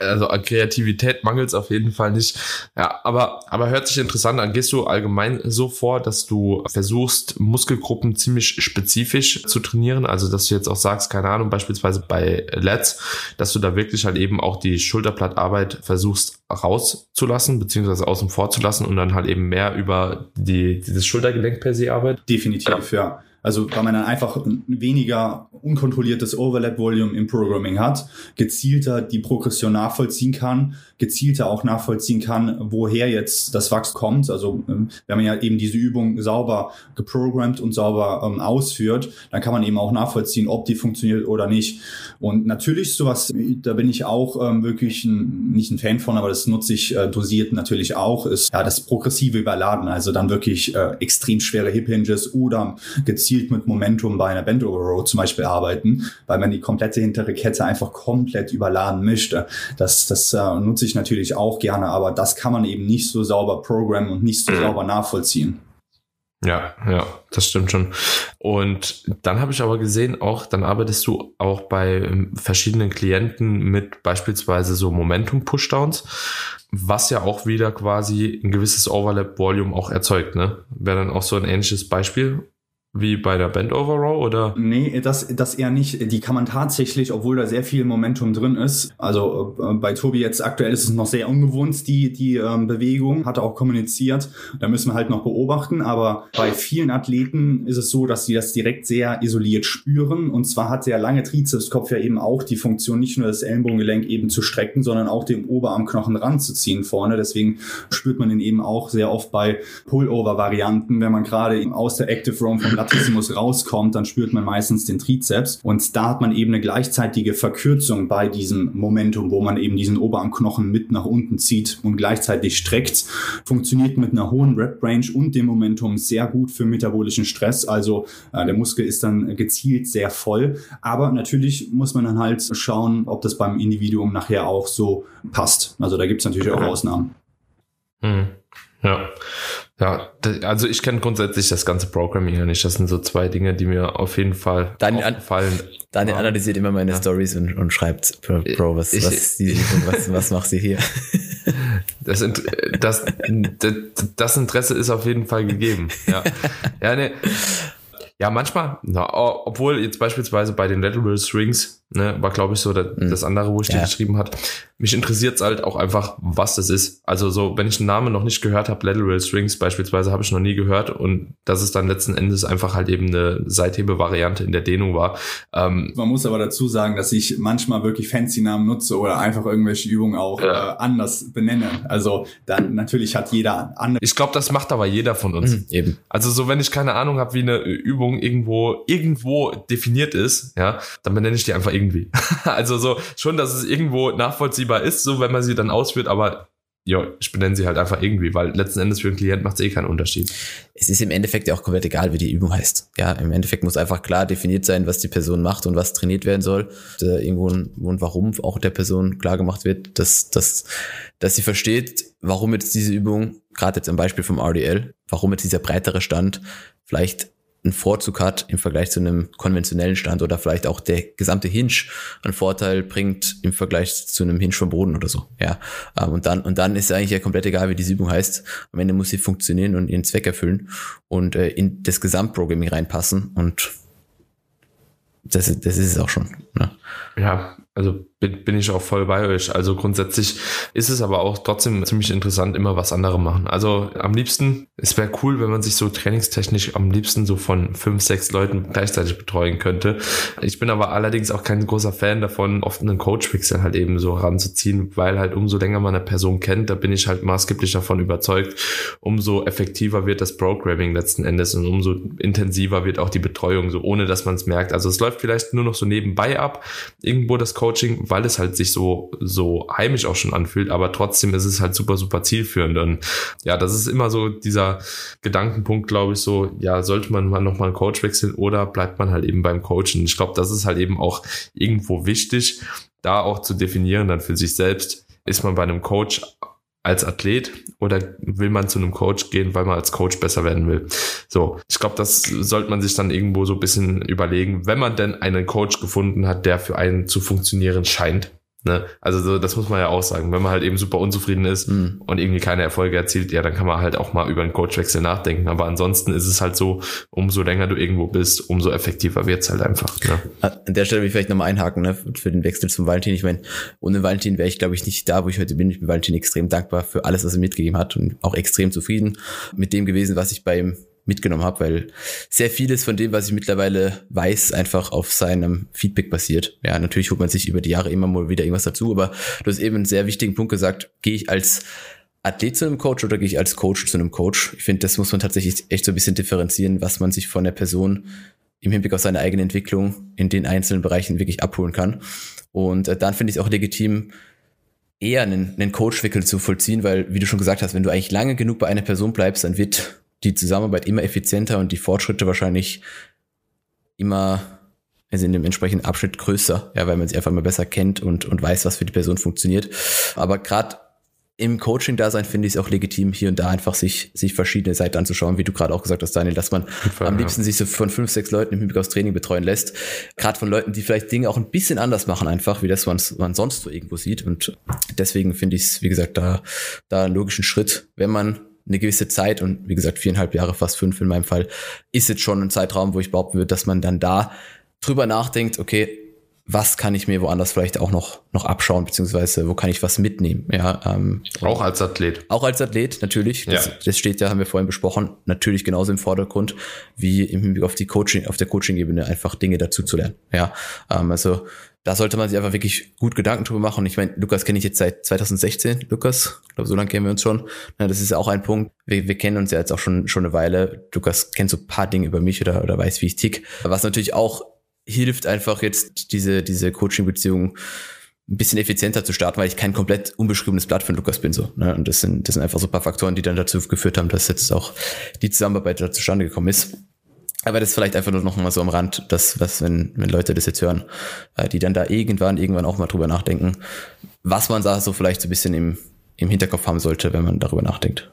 Also an Kreativität mangelt es auf jeden Fall nicht. Ja, aber, aber hört sich interessant an. Gehst du allgemein so vor, dass du versuchst, Muskelgruppen ziemlich spezifisch zu trainieren? Also, dass du jetzt auch sagst, keine Ahnung, beispielsweise bei Lats, dass du da wirklich halt eben auch die Schulterblattarbeit versuchst rauszulassen, beziehungsweise außen vor zu lassen und dann halt eben mehr über die, dieses Schultergelenk per se arbeitet? Definitiv, ja. Also weil man dann einfach ein weniger unkontrolliertes Overlap-Volume im Programming hat, gezielter die Progression nachvollziehen kann, gezielter auch nachvollziehen kann, woher jetzt das Wachs kommt. Also ähm, wenn man ja eben diese Übung sauber geprogrammt und sauber ähm, ausführt, dann kann man eben auch nachvollziehen, ob die funktioniert oder nicht. Und natürlich sowas, da bin ich auch ähm, wirklich ein, nicht ein Fan von, aber das nutze ich äh, dosiert natürlich auch, ist ja das progressive Überladen. Also dann wirklich äh, extrem schwere Hip Hinges oder gezielt mit Momentum bei einer Bend Over Row zum Beispiel arbeiten, weil man die komplette hintere Kette einfach komplett überladen möchte. Das, das äh, nutze ich natürlich auch gerne, aber das kann man eben nicht so sauber programmen und nicht so sauber nachvollziehen. Ja, ja, das stimmt schon. Und dann habe ich aber gesehen, auch dann arbeitest du auch bei ähm, verschiedenen Klienten mit beispielsweise so Momentum-Pushdowns, was ja auch wieder quasi ein gewisses Overlap-Volume auch erzeugt, ne? Wäre dann auch so ein ähnliches Beispiel wie bei der Bend Over Row oder? Nee, das, das eher nicht. Die kann man tatsächlich, obwohl da sehr viel Momentum drin ist. Also äh, bei Tobi jetzt aktuell ist es noch sehr ungewohnt, die, die ähm, Bewegung, hat er auch kommuniziert. Da müssen wir halt noch beobachten. Aber bei vielen Athleten ist es so, dass sie das direkt sehr isoliert spüren. Und zwar hat der lange Trizepskopf ja eben auch die Funktion, nicht nur das Ellenbogengelenk eben zu strecken, sondern auch den Oberarmknochen ranzuziehen vorne. Deswegen spürt man ihn eben auch sehr oft bei Pullover-Varianten, wenn man gerade aus der Active Roam vom Lat Latissimus rauskommt, dann spürt man meistens den Trizeps und da hat man eben eine gleichzeitige Verkürzung bei diesem Momentum, wo man eben diesen Oberarmknochen mit nach unten zieht und gleichzeitig streckt. Funktioniert mit einer hohen Rep-Range und dem Momentum sehr gut für metabolischen Stress. Also äh, der Muskel ist dann gezielt sehr voll. Aber natürlich muss man dann halt schauen, ob das beim Individuum nachher auch so passt. Also da gibt es natürlich auch Ausnahmen. Hm. Ja. Ja, also ich kenne grundsätzlich das ganze Programming ja nicht. Das sind so zwei Dinge, die mir auf jeden Fall Daniel, auffallen. Daniel analysiert immer meine ja. Stories und, und schreibt, Bro, was, ich, was, ich, was, was machst du hier? Das, das, das, das Interesse ist auf jeden Fall gegeben. Ja, ja ne, ja, manchmal, na, obwohl jetzt beispielsweise bei den Lateral Strings, ne, war glaube ich so das, mhm. das andere, wo ich ja. dir geschrieben hat. Mich interessiert es halt auch einfach, was das ist. Also so, wenn ich einen Namen noch nicht gehört habe, Lateral Strings beispielsweise, habe ich noch nie gehört und dass es dann letzten Endes einfach halt eben eine Seithebe-Variante in der Dehnung war. Ähm, Man muss aber dazu sagen, dass ich manchmal wirklich fancy Namen nutze oder einfach irgendwelche Übungen auch ja. äh, anders benenne. Also dann natürlich hat jeder andere. Ich glaube, das macht aber jeder von uns. Mhm, eben. Also so, wenn ich keine Ahnung habe, wie eine Übung irgendwo irgendwo definiert ist, ja, dann benenne ich die einfach irgendwie. also so schon, dass es irgendwo nachvollziehbar ist, so wenn man sie dann ausführt, aber ja, ich benenne sie halt einfach irgendwie, weil letzten Endes für den Klient macht es eh keinen Unterschied. Es ist im Endeffekt ja auch komplett egal, wie die Übung heißt. Ja, im Endeffekt muss einfach klar definiert sein, was die Person macht und was trainiert werden soll. Äh, irgendwo ein, und warum auch der Person klar gemacht wird, dass, dass, dass sie versteht, warum jetzt diese Übung, gerade jetzt am Beispiel vom RDL, warum jetzt dieser breitere Stand vielleicht einen Vorzug hat im Vergleich zu einem konventionellen Stand oder vielleicht auch der gesamte Hinge einen Vorteil bringt im Vergleich zu einem Hinge vom Boden oder so. Ja, ähm, und dann und dann ist eigentlich ja komplett egal, wie die Übung heißt. Am Ende muss sie funktionieren und ihren Zweck erfüllen und äh, in das Gesamtprogramming reinpassen und das, das ist es auch schon. Ne? Ja, also bin, bin ich auch voll bei euch. Also grundsätzlich ist es aber auch trotzdem ziemlich interessant, immer was andere machen. Also am liebsten, es wäre cool, wenn man sich so trainingstechnisch am liebsten so von fünf, sechs Leuten gleichzeitig betreuen könnte. Ich bin aber allerdings auch kein großer Fan davon, oft einen Coach-Wechsel halt eben so ranzuziehen, weil halt umso länger man eine Person kennt, da bin ich halt maßgeblich davon überzeugt, umso effektiver wird das Programming letzten Endes und umso intensiver wird auch die Betreuung, so ohne dass man es merkt. Also es läuft vielleicht nur noch so nebenbei ab, irgendwo das Coaching, weil es halt sich so, so heimisch auch schon anfühlt, aber trotzdem ist es halt super, super zielführend. Und ja, das ist immer so dieser Gedankenpunkt, glaube ich, so, ja, sollte man mal nochmal einen Coach wechseln oder bleibt man halt eben beim Coachen? Ich glaube, das ist halt eben auch irgendwo wichtig, da auch zu definieren dann für sich selbst, ist man bei einem Coach als Athlet oder will man zu einem Coach gehen, weil man als Coach besser werden will? So, ich glaube, das sollte man sich dann irgendwo so ein bisschen überlegen, wenn man denn einen Coach gefunden hat, der für einen zu funktionieren scheint. Ne? Also so, das muss man ja auch sagen. Wenn man halt eben super unzufrieden ist mhm. und irgendwie keine Erfolge erzielt, ja, dann kann man halt auch mal über einen Coachwechsel nachdenken. Aber ansonsten ist es halt so, umso länger du irgendwo bist, umso effektiver wird's halt einfach. Ne? An der Stelle will ich vielleicht nochmal einhaken, ne, für den Wechsel zum Valentin. Ich meine, ohne Valentin wäre ich, glaube ich, nicht da, wo ich heute bin. Ich bin Valentin extrem dankbar für alles, was er mitgegeben hat und auch extrem zufrieden mit dem gewesen, was ich bei ihm mitgenommen habe, weil sehr vieles von dem, was ich mittlerweile weiß, einfach auf seinem Feedback basiert. Ja, natürlich holt man sich über die Jahre immer mal wieder irgendwas dazu, aber du hast eben einen sehr wichtigen Punkt gesagt, gehe ich als Athlet zu einem Coach oder gehe ich als Coach zu einem Coach? Ich finde, das muss man tatsächlich echt so ein bisschen differenzieren, was man sich von der Person im Hinblick auf seine eigene Entwicklung in den einzelnen Bereichen wirklich abholen kann. Und äh, dann finde ich es auch legitim, eher einen, einen Coach-Wickel zu vollziehen, weil, wie du schon gesagt hast, wenn du eigentlich lange genug bei einer Person bleibst, dann wird die Zusammenarbeit immer effizienter und die Fortschritte wahrscheinlich immer, also in dem entsprechenden Abschnitt größer, ja, weil man sie einfach mal besser kennt und, und weiß, was für die Person funktioniert. Aber gerade im Coaching-Dasein finde ich es auch legitim, hier und da einfach sich, sich verschiedene Seiten anzuschauen, wie du gerade auch gesagt hast, Daniel, dass man Fall, am liebsten ja. sich so von fünf, sechs Leuten im Hinblick aufs Training betreuen lässt. Gerade von Leuten, die vielleicht Dinge auch ein bisschen anders machen, einfach, wie das man, man sonst so irgendwo sieht. Und deswegen finde ich es, wie gesagt, da, da einen logischen Schritt, wenn man eine gewisse Zeit und wie gesagt viereinhalb Jahre, fast fünf in meinem Fall, ist jetzt schon ein Zeitraum, wo ich behaupten würde, dass man dann da drüber nachdenkt, okay, was kann ich mir woanders vielleicht auch noch, noch abschauen, beziehungsweise wo kann ich was mitnehmen. Ja, ähm, auch als Athlet. Auch als Athlet, natürlich. Das, ja. das steht ja, haben wir vorhin besprochen, natürlich genauso im Vordergrund, wie im Hinblick auf die Coaching, auf der Coaching-Ebene einfach Dinge dazu zu lernen. Ja, ähm, also da sollte man sich einfach wirklich gut Gedanken drüber machen. Und ich meine, Lukas kenne ich jetzt seit 2016. Lukas, ich glaube, so lange kennen wir uns schon. Ja, das ist auch ein Punkt. Wir, wir kennen uns ja jetzt auch schon, schon eine Weile. Lukas kennt so ein paar Dinge über mich oder, oder weiß, wie ich tick. Was natürlich auch hilft einfach jetzt diese, diese Coaching-Beziehung ein bisschen effizienter zu starten, weil ich kein komplett unbeschriebenes Blatt von Lukas bin. So, ne? Und das sind, das sind einfach so ein paar Faktoren, die dann dazu geführt haben, dass jetzt auch die Zusammenarbeit da zustande gekommen ist. Aber das ist vielleicht einfach nur noch mal so am Rand, dass, was, wenn, wenn Leute das jetzt hören, äh, die dann da irgendwann, irgendwann auch mal drüber nachdenken, was man da so vielleicht so ein bisschen im, im Hinterkopf haben sollte, wenn man darüber nachdenkt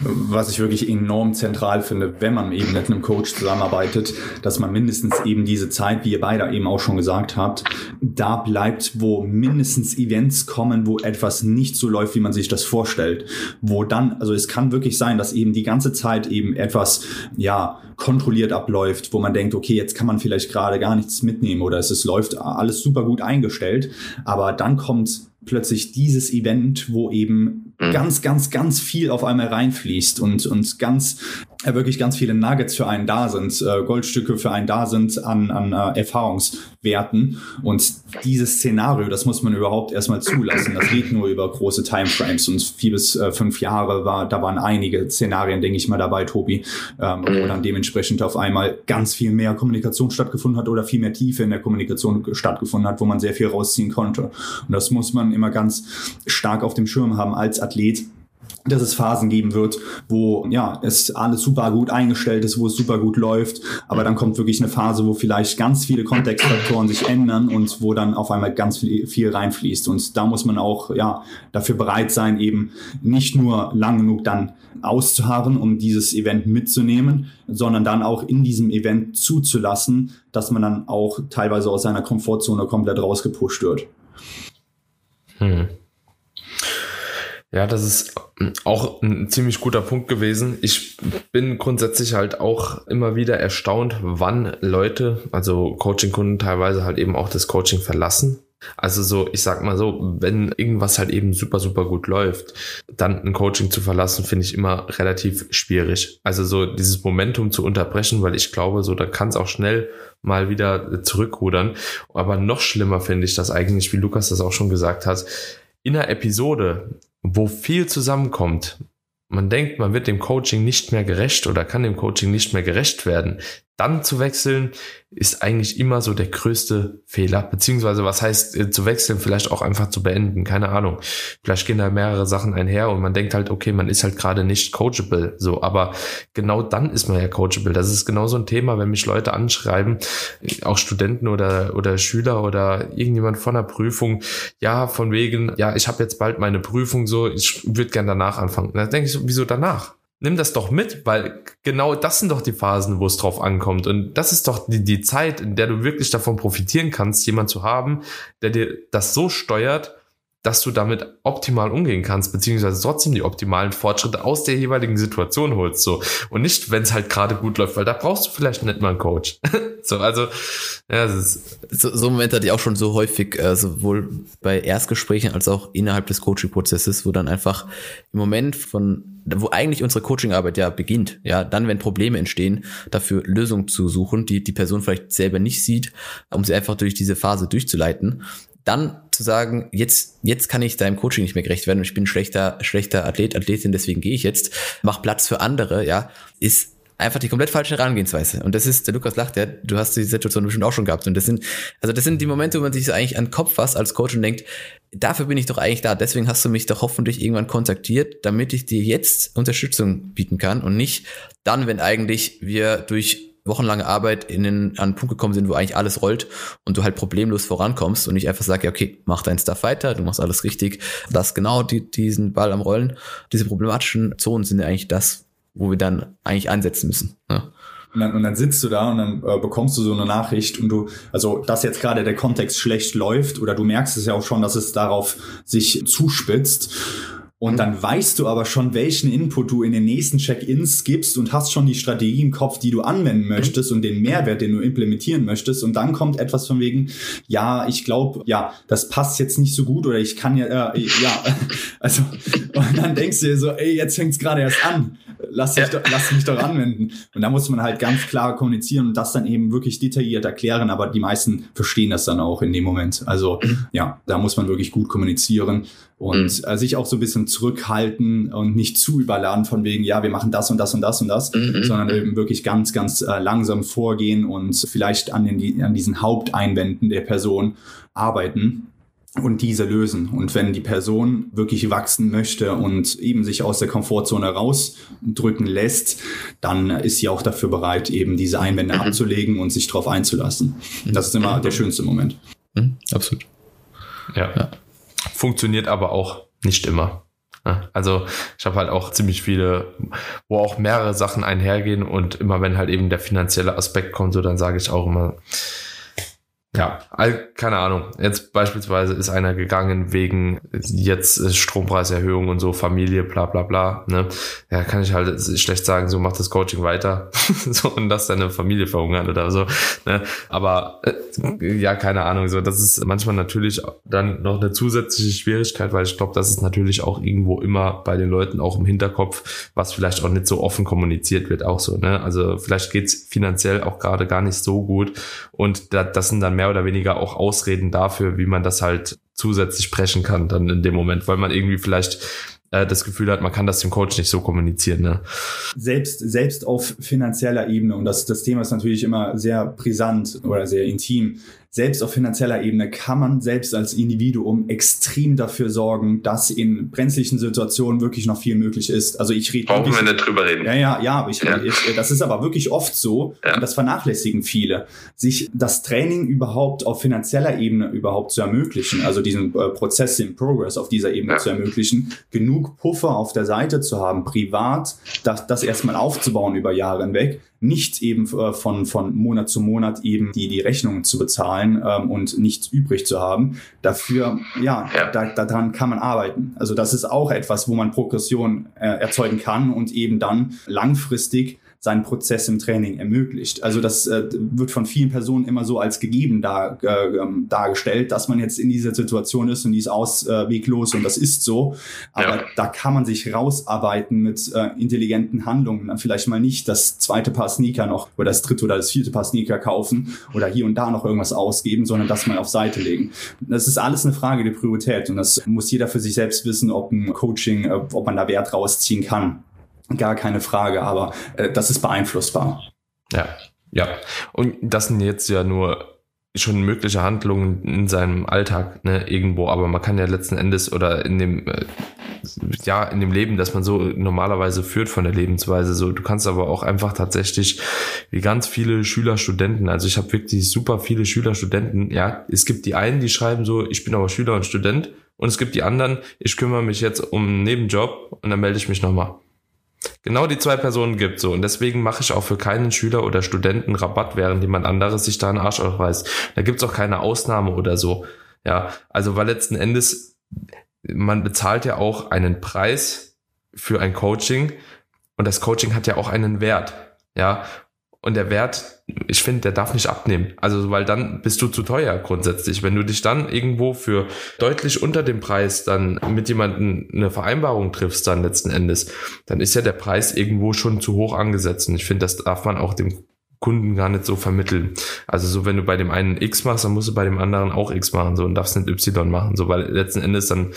was ich wirklich enorm zentral finde, wenn man eben mit einem Coach zusammenarbeitet, dass man mindestens eben diese Zeit, wie ihr beide eben auch schon gesagt habt, da bleibt, wo mindestens Events kommen, wo etwas nicht so läuft, wie man sich das vorstellt. Wo dann, also es kann wirklich sein, dass eben die ganze Zeit eben etwas, ja, kontrolliert abläuft, wo man denkt, okay, jetzt kann man vielleicht gerade gar nichts mitnehmen oder es ist, läuft alles super gut eingestellt, aber dann kommt plötzlich dieses Event, wo eben mhm. ganz, ganz, ganz viel auf einmal reinfließt und, und ganz, äh, wirklich ganz viele Nuggets für einen da sind, äh, Goldstücke für einen da sind an, an äh, Erfahrungswerten. Und dieses Szenario, das muss man überhaupt erstmal zulassen. Das geht nur über große Timeframes und vier bis äh, fünf Jahre war, da waren einige Szenarien, denke ich mal, dabei, Tobi, ähm, wo mhm. dann dementsprechend auf einmal ganz viel mehr Kommunikation stattgefunden hat oder viel mehr Tiefe in der Kommunikation stattgefunden hat, wo man sehr viel rausziehen konnte. Und das muss man immer ganz stark auf dem Schirm haben als Athlet, dass es Phasen geben wird, wo ja es alles super gut eingestellt ist, wo es super gut läuft, aber dann kommt wirklich eine Phase, wo vielleicht ganz viele Kontextfaktoren sich ändern und wo dann auf einmal ganz viel, reinfließt und da muss man auch ja dafür bereit sein, eben nicht nur lang genug dann auszuharren, um dieses Event mitzunehmen, sondern dann auch in diesem Event zuzulassen, dass man dann auch teilweise aus seiner Komfortzone komplett rausgepusht wird. Hm. Ja, das ist auch ein ziemlich guter Punkt gewesen. Ich bin grundsätzlich halt auch immer wieder erstaunt, wann Leute, also Coaching-Kunden teilweise halt eben auch das Coaching verlassen. Also so, ich sag mal so, wenn irgendwas halt eben super, super gut läuft, dann ein Coaching zu verlassen, finde ich immer relativ schwierig. Also so dieses Momentum zu unterbrechen, weil ich glaube, so da kann es auch schnell mal wieder zurückrudern. Aber noch schlimmer finde ich das eigentlich, wie Lukas das auch schon gesagt hat, in einer Episode, wo viel zusammenkommt, man denkt, man wird dem Coaching nicht mehr gerecht oder kann dem Coaching nicht mehr gerecht werden, dann zu wechseln, ist eigentlich immer so der größte Fehler. Beziehungsweise, was heißt äh, zu wechseln, vielleicht auch einfach zu beenden, keine Ahnung. Vielleicht gehen da mehrere Sachen einher und man denkt halt, okay, man ist halt gerade nicht coachable, so, aber genau dann ist man ja coachable. Das ist genau so ein Thema, wenn mich Leute anschreiben, auch Studenten oder, oder Schüler oder irgendjemand von der Prüfung, ja, von wegen, ja, ich habe jetzt bald meine Prüfung, so, ich würde gern danach anfangen. Da denke ich so, wieso danach? Nimm das doch mit, weil genau das sind doch die Phasen, wo es drauf ankommt. Und das ist doch die, die Zeit, in der du wirklich davon profitieren kannst, jemand zu haben, der dir das so steuert, dass du damit optimal umgehen kannst, beziehungsweise trotzdem die optimalen Fortschritte aus der jeweiligen Situation holst, so. Und nicht, wenn es halt gerade gut läuft, weil da brauchst du vielleicht nicht mal einen Coach. so, also, ja, es ist. So, so Moment hatte ich auch schon so häufig, äh, sowohl bei Erstgesprächen als auch innerhalb des Coaching-Prozesses, wo dann einfach im Moment von, wo eigentlich unsere Coaching-Arbeit ja beginnt, ja, dann, wenn Probleme entstehen, dafür Lösungen zu suchen, die die Person vielleicht selber nicht sieht, um sie einfach durch diese Phase durchzuleiten, dann zu sagen, jetzt, jetzt kann ich deinem Coaching nicht mehr gerecht werden und ich bin schlechter, schlechter Athlet, Athletin, deswegen gehe ich jetzt, mach Platz für andere, ja, ist einfach die komplett falsche Herangehensweise. Und das ist, der Lukas lacht, ja, du hast die Situation bestimmt auch schon gehabt. Und das sind, also das sind die Momente, wo man sich so eigentlich an den Kopf fasst als Coach und denkt, dafür bin ich doch eigentlich da. Deswegen hast du mich doch hoffentlich irgendwann kontaktiert, damit ich dir jetzt Unterstützung bieten kann und nicht dann, wenn eigentlich wir durch wochenlange Arbeit in den, an einen Punkt gekommen sind, wo eigentlich alles rollt und du halt problemlos vorankommst und ich einfach sage, ja, okay, mach dein Stuff weiter, du machst alles richtig, lass genau die, diesen Ball am Rollen. Diese problematischen Zonen sind ja eigentlich das, wo wir dann eigentlich ansetzen müssen. Ja. Und dann, und dann sitzt du da und dann äh, bekommst du so eine Nachricht und du, also dass jetzt gerade der Kontext schlecht läuft oder du merkst es ja auch schon, dass es darauf sich zuspitzt Und dann weißt du aber schon, welchen Input du in den nächsten Check-ins gibst und hast schon die Strategie im Kopf, die du anwenden möchtest und den Mehrwert, den du implementieren möchtest. Und dann kommt etwas von wegen, ja, ich glaube, ja, das passt jetzt nicht so gut oder ich kann ja, äh, ja, also, und dann denkst du dir so, ey, jetzt fängt's gerade erst an. Lass, dich ja. doch, lass mich doch anwenden. Und da muss man halt ganz klar kommunizieren und das dann eben wirklich detailliert erklären. Aber die meisten verstehen das dann auch in dem Moment. Also, mhm. ja, da muss man wirklich gut kommunizieren und mhm. äh, sich auch so ein bisschen zurückhalten und nicht zu überladen von wegen, ja, wir machen das und das und das und das, mhm. sondern eben wirklich ganz, ganz äh, langsam vorgehen und vielleicht an, den, an diesen Haupteinwänden der Person arbeiten und diese lösen. Und wenn die Person wirklich wachsen möchte und eben sich aus der Komfortzone rausdrücken lässt, dann ist sie auch dafür bereit, eben diese Einwände mhm. abzulegen und sich darauf einzulassen. Das ist immer der schönste Moment. Mhm, absolut. ja. ja. Funktioniert aber auch nicht immer. Also ich habe halt auch ziemlich viele, wo auch mehrere Sachen einhergehen und immer wenn halt eben der finanzielle Aspekt kommt, so dann sage ich auch immer, ja, keine Ahnung. Jetzt beispielsweise ist einer gegangen wegen jetzt Strompreiserhöhung und so, Familie, bla bla bla. Ne? Ja, kann ich halt schlecht sagen, so macht das Coaching weiter so und lass deine Familie verhungern oder so. Ne? Aber äh, ja, keine Ahnung. So, das ist manchmal natürlich dann noch eine zusätzliche Schwierigkeit, weil ich glaube, das ist natürlich auch irgendwo immer bei den Leuten auch im Hinterkopf, was vielleicht auch nicht so offen kommuniziert wird, auch so. Ne? Also vielleicht geht's finanziell auch gerade gar nicht so gut und da, das sind dann mehr oder weniger auch Ausreden dafür, wie man das halt zusätzlich sprechen kann dann in dem Moment, weil man irgendwie vielleicht äh, das Gefühl hat, man kann das dem Coach nicht so kommunizieren. Ne? Selbst, selbst auf finanzieller Ebene, und das, das Thema ist natürlich immer sehr brisant oder sehr intim, selbst auf finanzieller Ebene kann man selbst als Individuum extrem dafür sorgen, dass in brenzlichen Situationen wirklich noch viel möglich ist. Also ich rede. Brauchen wir nicht drüber reden. Ja, ja, ja. Ich, ja. Ich, das ist aber wirklich oft so, ja. und das vernachlässigen viele, sich das Training überhaupt auf finanzieller Ebene überhaupt zu ermöglichen, also diesen äh, Prozess in Progress auf dieser Ebene ja. zu ermöglichen, genug Puffer auf der Seite zu haben, privat, das, das erstmal aufzubauen über Jahre hinweg, nicht eben äh, von, von Monat zu Monat eben die, die Rechnungen zu bezahlen ähm, und nichts übrig zu haben. Dafür, ja, ja. Da, daran kann man arbeiten. Also das ist auch etwas, wo man Progression äh, erzeugen kann und eben dann langfristig seinen Prozess im Training ermöglicht. Also das äh, wird von vielen Personen immer so als gegeben dar, äh, ähm, dargestellt, dass man jetzt in dieser Situation ist und die ist ausweglos und das ist so. Aber ja. da kann man sich rausarbeiten mit äh, intelligenten Handlungen. Dann vielleicht mal nicht das zweite Paar Sneaker noch oder das dritte oder das vierte Paar Sneaker kaufen oder hier und da noch irgendwas ausgeben, sondern das mal auf Seite legen. Das ist alles eine Frage der Priorität und das muss jeder für sich selbst wissen, ob ein Coaching, äh, ob man da Wert rausziehen kann. Gar keine Frage, aber äh, das ist beeinflussbar. Ja, ja. Und das sind jetzt ja nur schon mögliche Handlungen in seinem Alltag, ne, irgendwo, aber man kann ja letzten Endes oder in dem, äh, ja, in dem Leben, das man so normalerweise führt von der Lebensweise, so, du kannst aber auch einfach tatsächlich, wie ganz viele Schüler, Studenten, also ich habe wirklich super viele Schüler, Studenten, ja, es gibt die einen, die schreiben so, ich bin aber Schüler und Student, und es gibt die anderen, ich kümmere mich jetzt um einen Nebenjob und dann melde ich mich nochmal. Genau die zwei Personen gibt so und deswegen mache ich auch für keinen Schüler oder Studenten Rabatt, während jemand anderes sich da einen Arsch aufreißt. Da gibt's auch keine Ausnahme oder so. Ja, also weil letzten Endes man bezahlt ja auch einen Preis für ein Coaching und das Coaching hat ja auch einen Wert. Ja, und der Wert, ich finde, der darf nicht abnehmen. Also, weil dann bist du zu teuer grundsätzlich. Wenn du dich dann irgendwo für deutlich unter dem Preis dann mit jemandem eine Vereinbarung triffst, dann letzten Endes, dann ist ja der Preis irgendwo schon zu hoch angesetzt. Und ich finde, das darf man auch dem Kunden gar nicht so vermitteln. Also so, wenn du bei dem einen X machst, dann musst du bei dem anderen auch X machen, so und darfst nicht Y machen. So, weil letzten Endes dann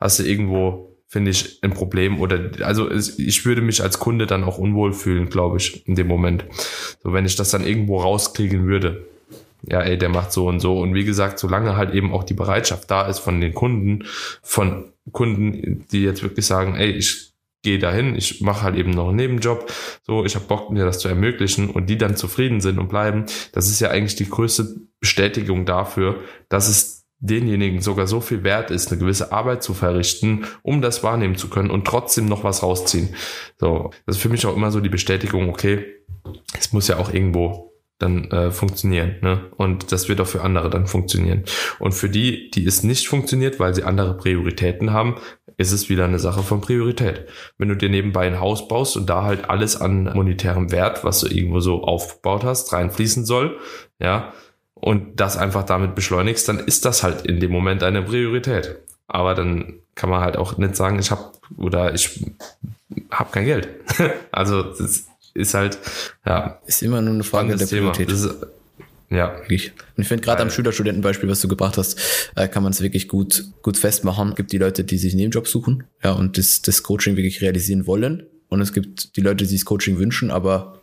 hast du irgendwo finde ich ein Problem oder also ich würde mich als Kunde dann auch unwohl fühlen, glaube ich, in dem Moment. So wenn ich das dann irgendwo rauskriegen würde. Ja, ey, der macht so und so. Und wie gesagt, solange halt eben auch die Bereitschaft da ist von den Kunden, von Kunden, die jetzt wirklich sagen, ey, ich gehe dahin, ich mache halt eben noch einen Nebenjob, so, ich habe Bock, mir das zu ermöglichen und die dann zufrieden sind und bleiben, das ist ja eigentlich die größte Bestätigung dafür, dass es denjenigen sogar so viel wert ist, eine gewisse Arbeit zu verrichten, um das wahrnehmen zu können und trotzdem noch was rausziehen. So, das ist für mich auch immer so die Bestätigung, okay, es muss ja auch irgendwo dann äh, funktionieren. Ne? Und das wird auch für andere dann funktionieren. Und für die, die es nicht funktioniert, weil sie andere Prioritäten haben, ist es wieder eine Sache von Priorität. Wenn du dir nebenbei ein Haus baust und da halt alles an monetärem Wert, was du irgendwo so aufgebaut hast, reinfließen soll, ja, und das einfach damit beschleunigst, dann ist das halt in dem Moment eine Priorität. Aber dann kann man halt auch nicht sagen, ich habe oder ich habe kein Geld. also das ist halt, ja. Ist immer nur eine Frage der Priorität. Ja. Wirklich. Und ich finde gerade am Schülerstudentenbeispiel, was du gebracht hast, äh, kann man es wirklich gut, gut festmachen. Es gibt die Leute, die sich einen Nebenjob suchen, ja, und das, das Coaching wirklich realisieren wollen. Und es gibt die Leute, die sich das Coaching wünschen, aber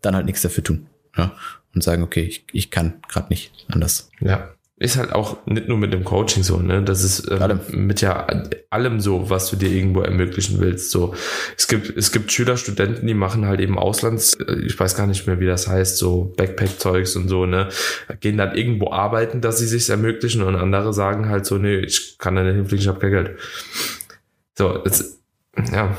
dann halt nichts dafür tun. Ja. Und sagen, okay, ich, ich kann gerade nicht anders. Ja ist halt auch nicht nur mit dem Coaching so, ne? Das ist ähm, mit ja allem so, was du dir irgendwo ermöglichen willst. So, es gibt es gibt Schüler, Studenten, die machen halt eben Auslands, äh, ich weiß gar nicht mehr, wie das heißt, so Backpack-Zeugs und so, ne? Gehen dann irgendwo arbeiten, dass sie sich ermöglichen und andere sagen halt so, nee, ich kann da nicht hinfliegen, ich habe kein Geld. So, es, ja,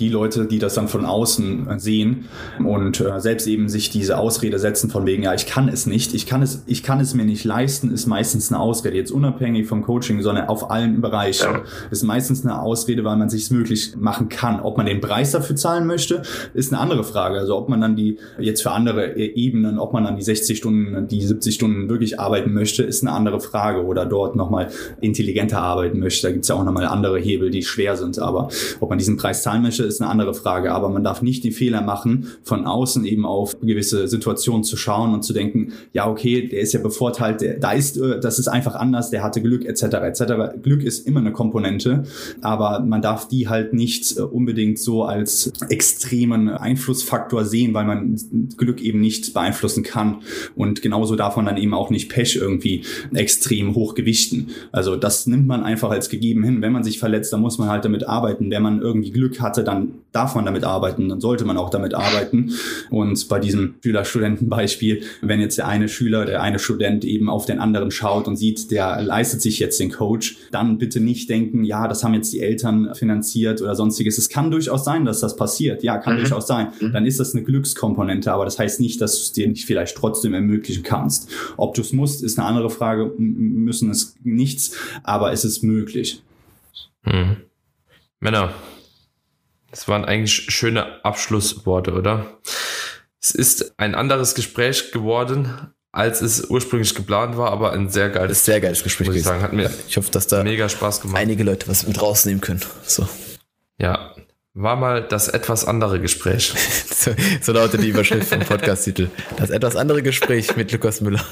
die Leute, die das dann von außen äh, sehen und äh, selbst eben sich diese Ausrede setzen von wegen, ja, ich kann es nicht, ich kann es, ich kann es mir nicht leisten, ist meistens eine Ausrede, jetzt unabhängig vom Coaching, sondern auf allen Bereichen. Ja. Ist meistens eine Ausrede, weil man sich es möglich machen kann. Ob man den Preis dafür zahlen möchte, ist eine andere Frage. Also ob man dann die, jetzt für andere e-, Ebenen, ob man dann die 60 Stunden, die 70 Stunden wirklich arbeiten möchte, ist eine andere Frage. Oder dort nochmal intelligenter arbeiten möchte. Da gibt es ja auch nochmal andere Hebel, die schwer sind. Aber ob man diesen Preis zahlen möchte, ist eine andere Frage. Aber man darf nicht den Fehler machen, von außen eben auf gewisse Situationen zu schauen und zu denken, ja, okay, der ist ja bevorteilt, der, da ist, äh, das ist einfach anders, der hatte Glück, etc. etc. Glück ist immer eine Komponente, aber man darf die halt nicht äh, unbedingt so als extremen Einflussfaktor sehen, weil man Glück eben nicht beeinflussen kann. Und genauso darf man dann eben auch nicht Pech irgendwie extrem hoch gewichten. Also das nimmt man einfach als gegeben hin. Wenn man sich verletzt, dann muss man halt damit arbeiten. Wenn man irgendwie Glück hatte, dann darf man damit arbeiten, dann sollte man auch damit arbeiten. Und bei diesem Schüler-Studenten-Beispiel, wenn jetzt der eine Schüler, der eine Student eben auf den anderen schaut und sieht, der leistet sich jetzt den Coach, dann bitte nicht denken, ja, das haben jetzt die Eltern finanziert oder sonstiges. Es kann durchaus sein, dass das passiert. Ja, kann mhm. durchaus sein. Mhm. Dann ist das eine Glückskomponente, aber das heißt nicht, dass du es dir nicht vielleicht trotzdem ermöglichen kannst. Ob du es musst, ist eine andere Frage. Müssen es nichts, aber es ist möglich. Mhm. Männer, das waren eigentlich schöne Abschlussworte, oder? Es ist ein anderes Gespräch geworden, als es ursprünglich geplant war, aber ein sehr geiles, sehr geiles Gespräch. Muss ich sagen, hat mir ich hoffe, dass da mega Spaß gemacht. Einige Leute was mit rausnehmen können. So. Ja, war mal das etwas andere Gespräch. so, so lautet die Überschrift vom Podcast-Titel. Das etwas andere Gespräch mit Lukas Müller.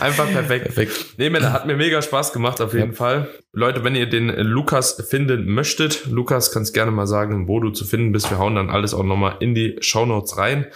Einfach perfekt. perfekt. Nee, man, hat mir mega Spaß gemacht, auf jeden ja. Fall. Leute, wenn ihr den Lukas finden möchtet, Lukas kannst gerne mal sagen, wo du zu finden bist. Wir hauen dann alles auch nochmal in die Shownotes rein.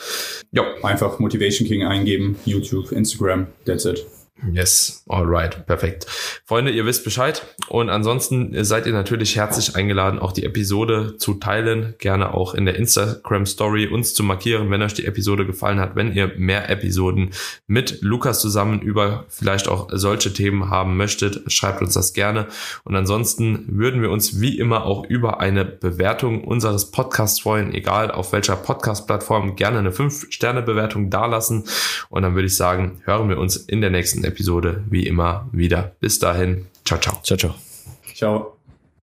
Ja. Einfach Motivation King eingeben, YouTube, Instagram, that's it. Yes, alright, perfekt. Freunde, ihr wisst Bescheid. Und ansonsten seid ihr natürlich herzlich eingeladen, auch die Episode zu teilen. Gerne auch in der Instagram Story uns zu markieren, wenn euch die Episode gefallen hat. Wenn ihr mehr Episoden mit Lukas zusammen über vielleicht auch solche Themen haben möchtet, schreibt uns das gerne. Und ansonsten würden wir uns wie immer auch über eine Bewertung unseres Podcasts freuen, egal auf welcher Podcast-Plattform, gerne eine 5-Sterne-Bewertung dalassen. Und dann würde ich sagen, hören wir uns in der nächsten Episode wie immer wieder. Bis dahin. Ciao, ciao. Ciao, ciao. Ciao.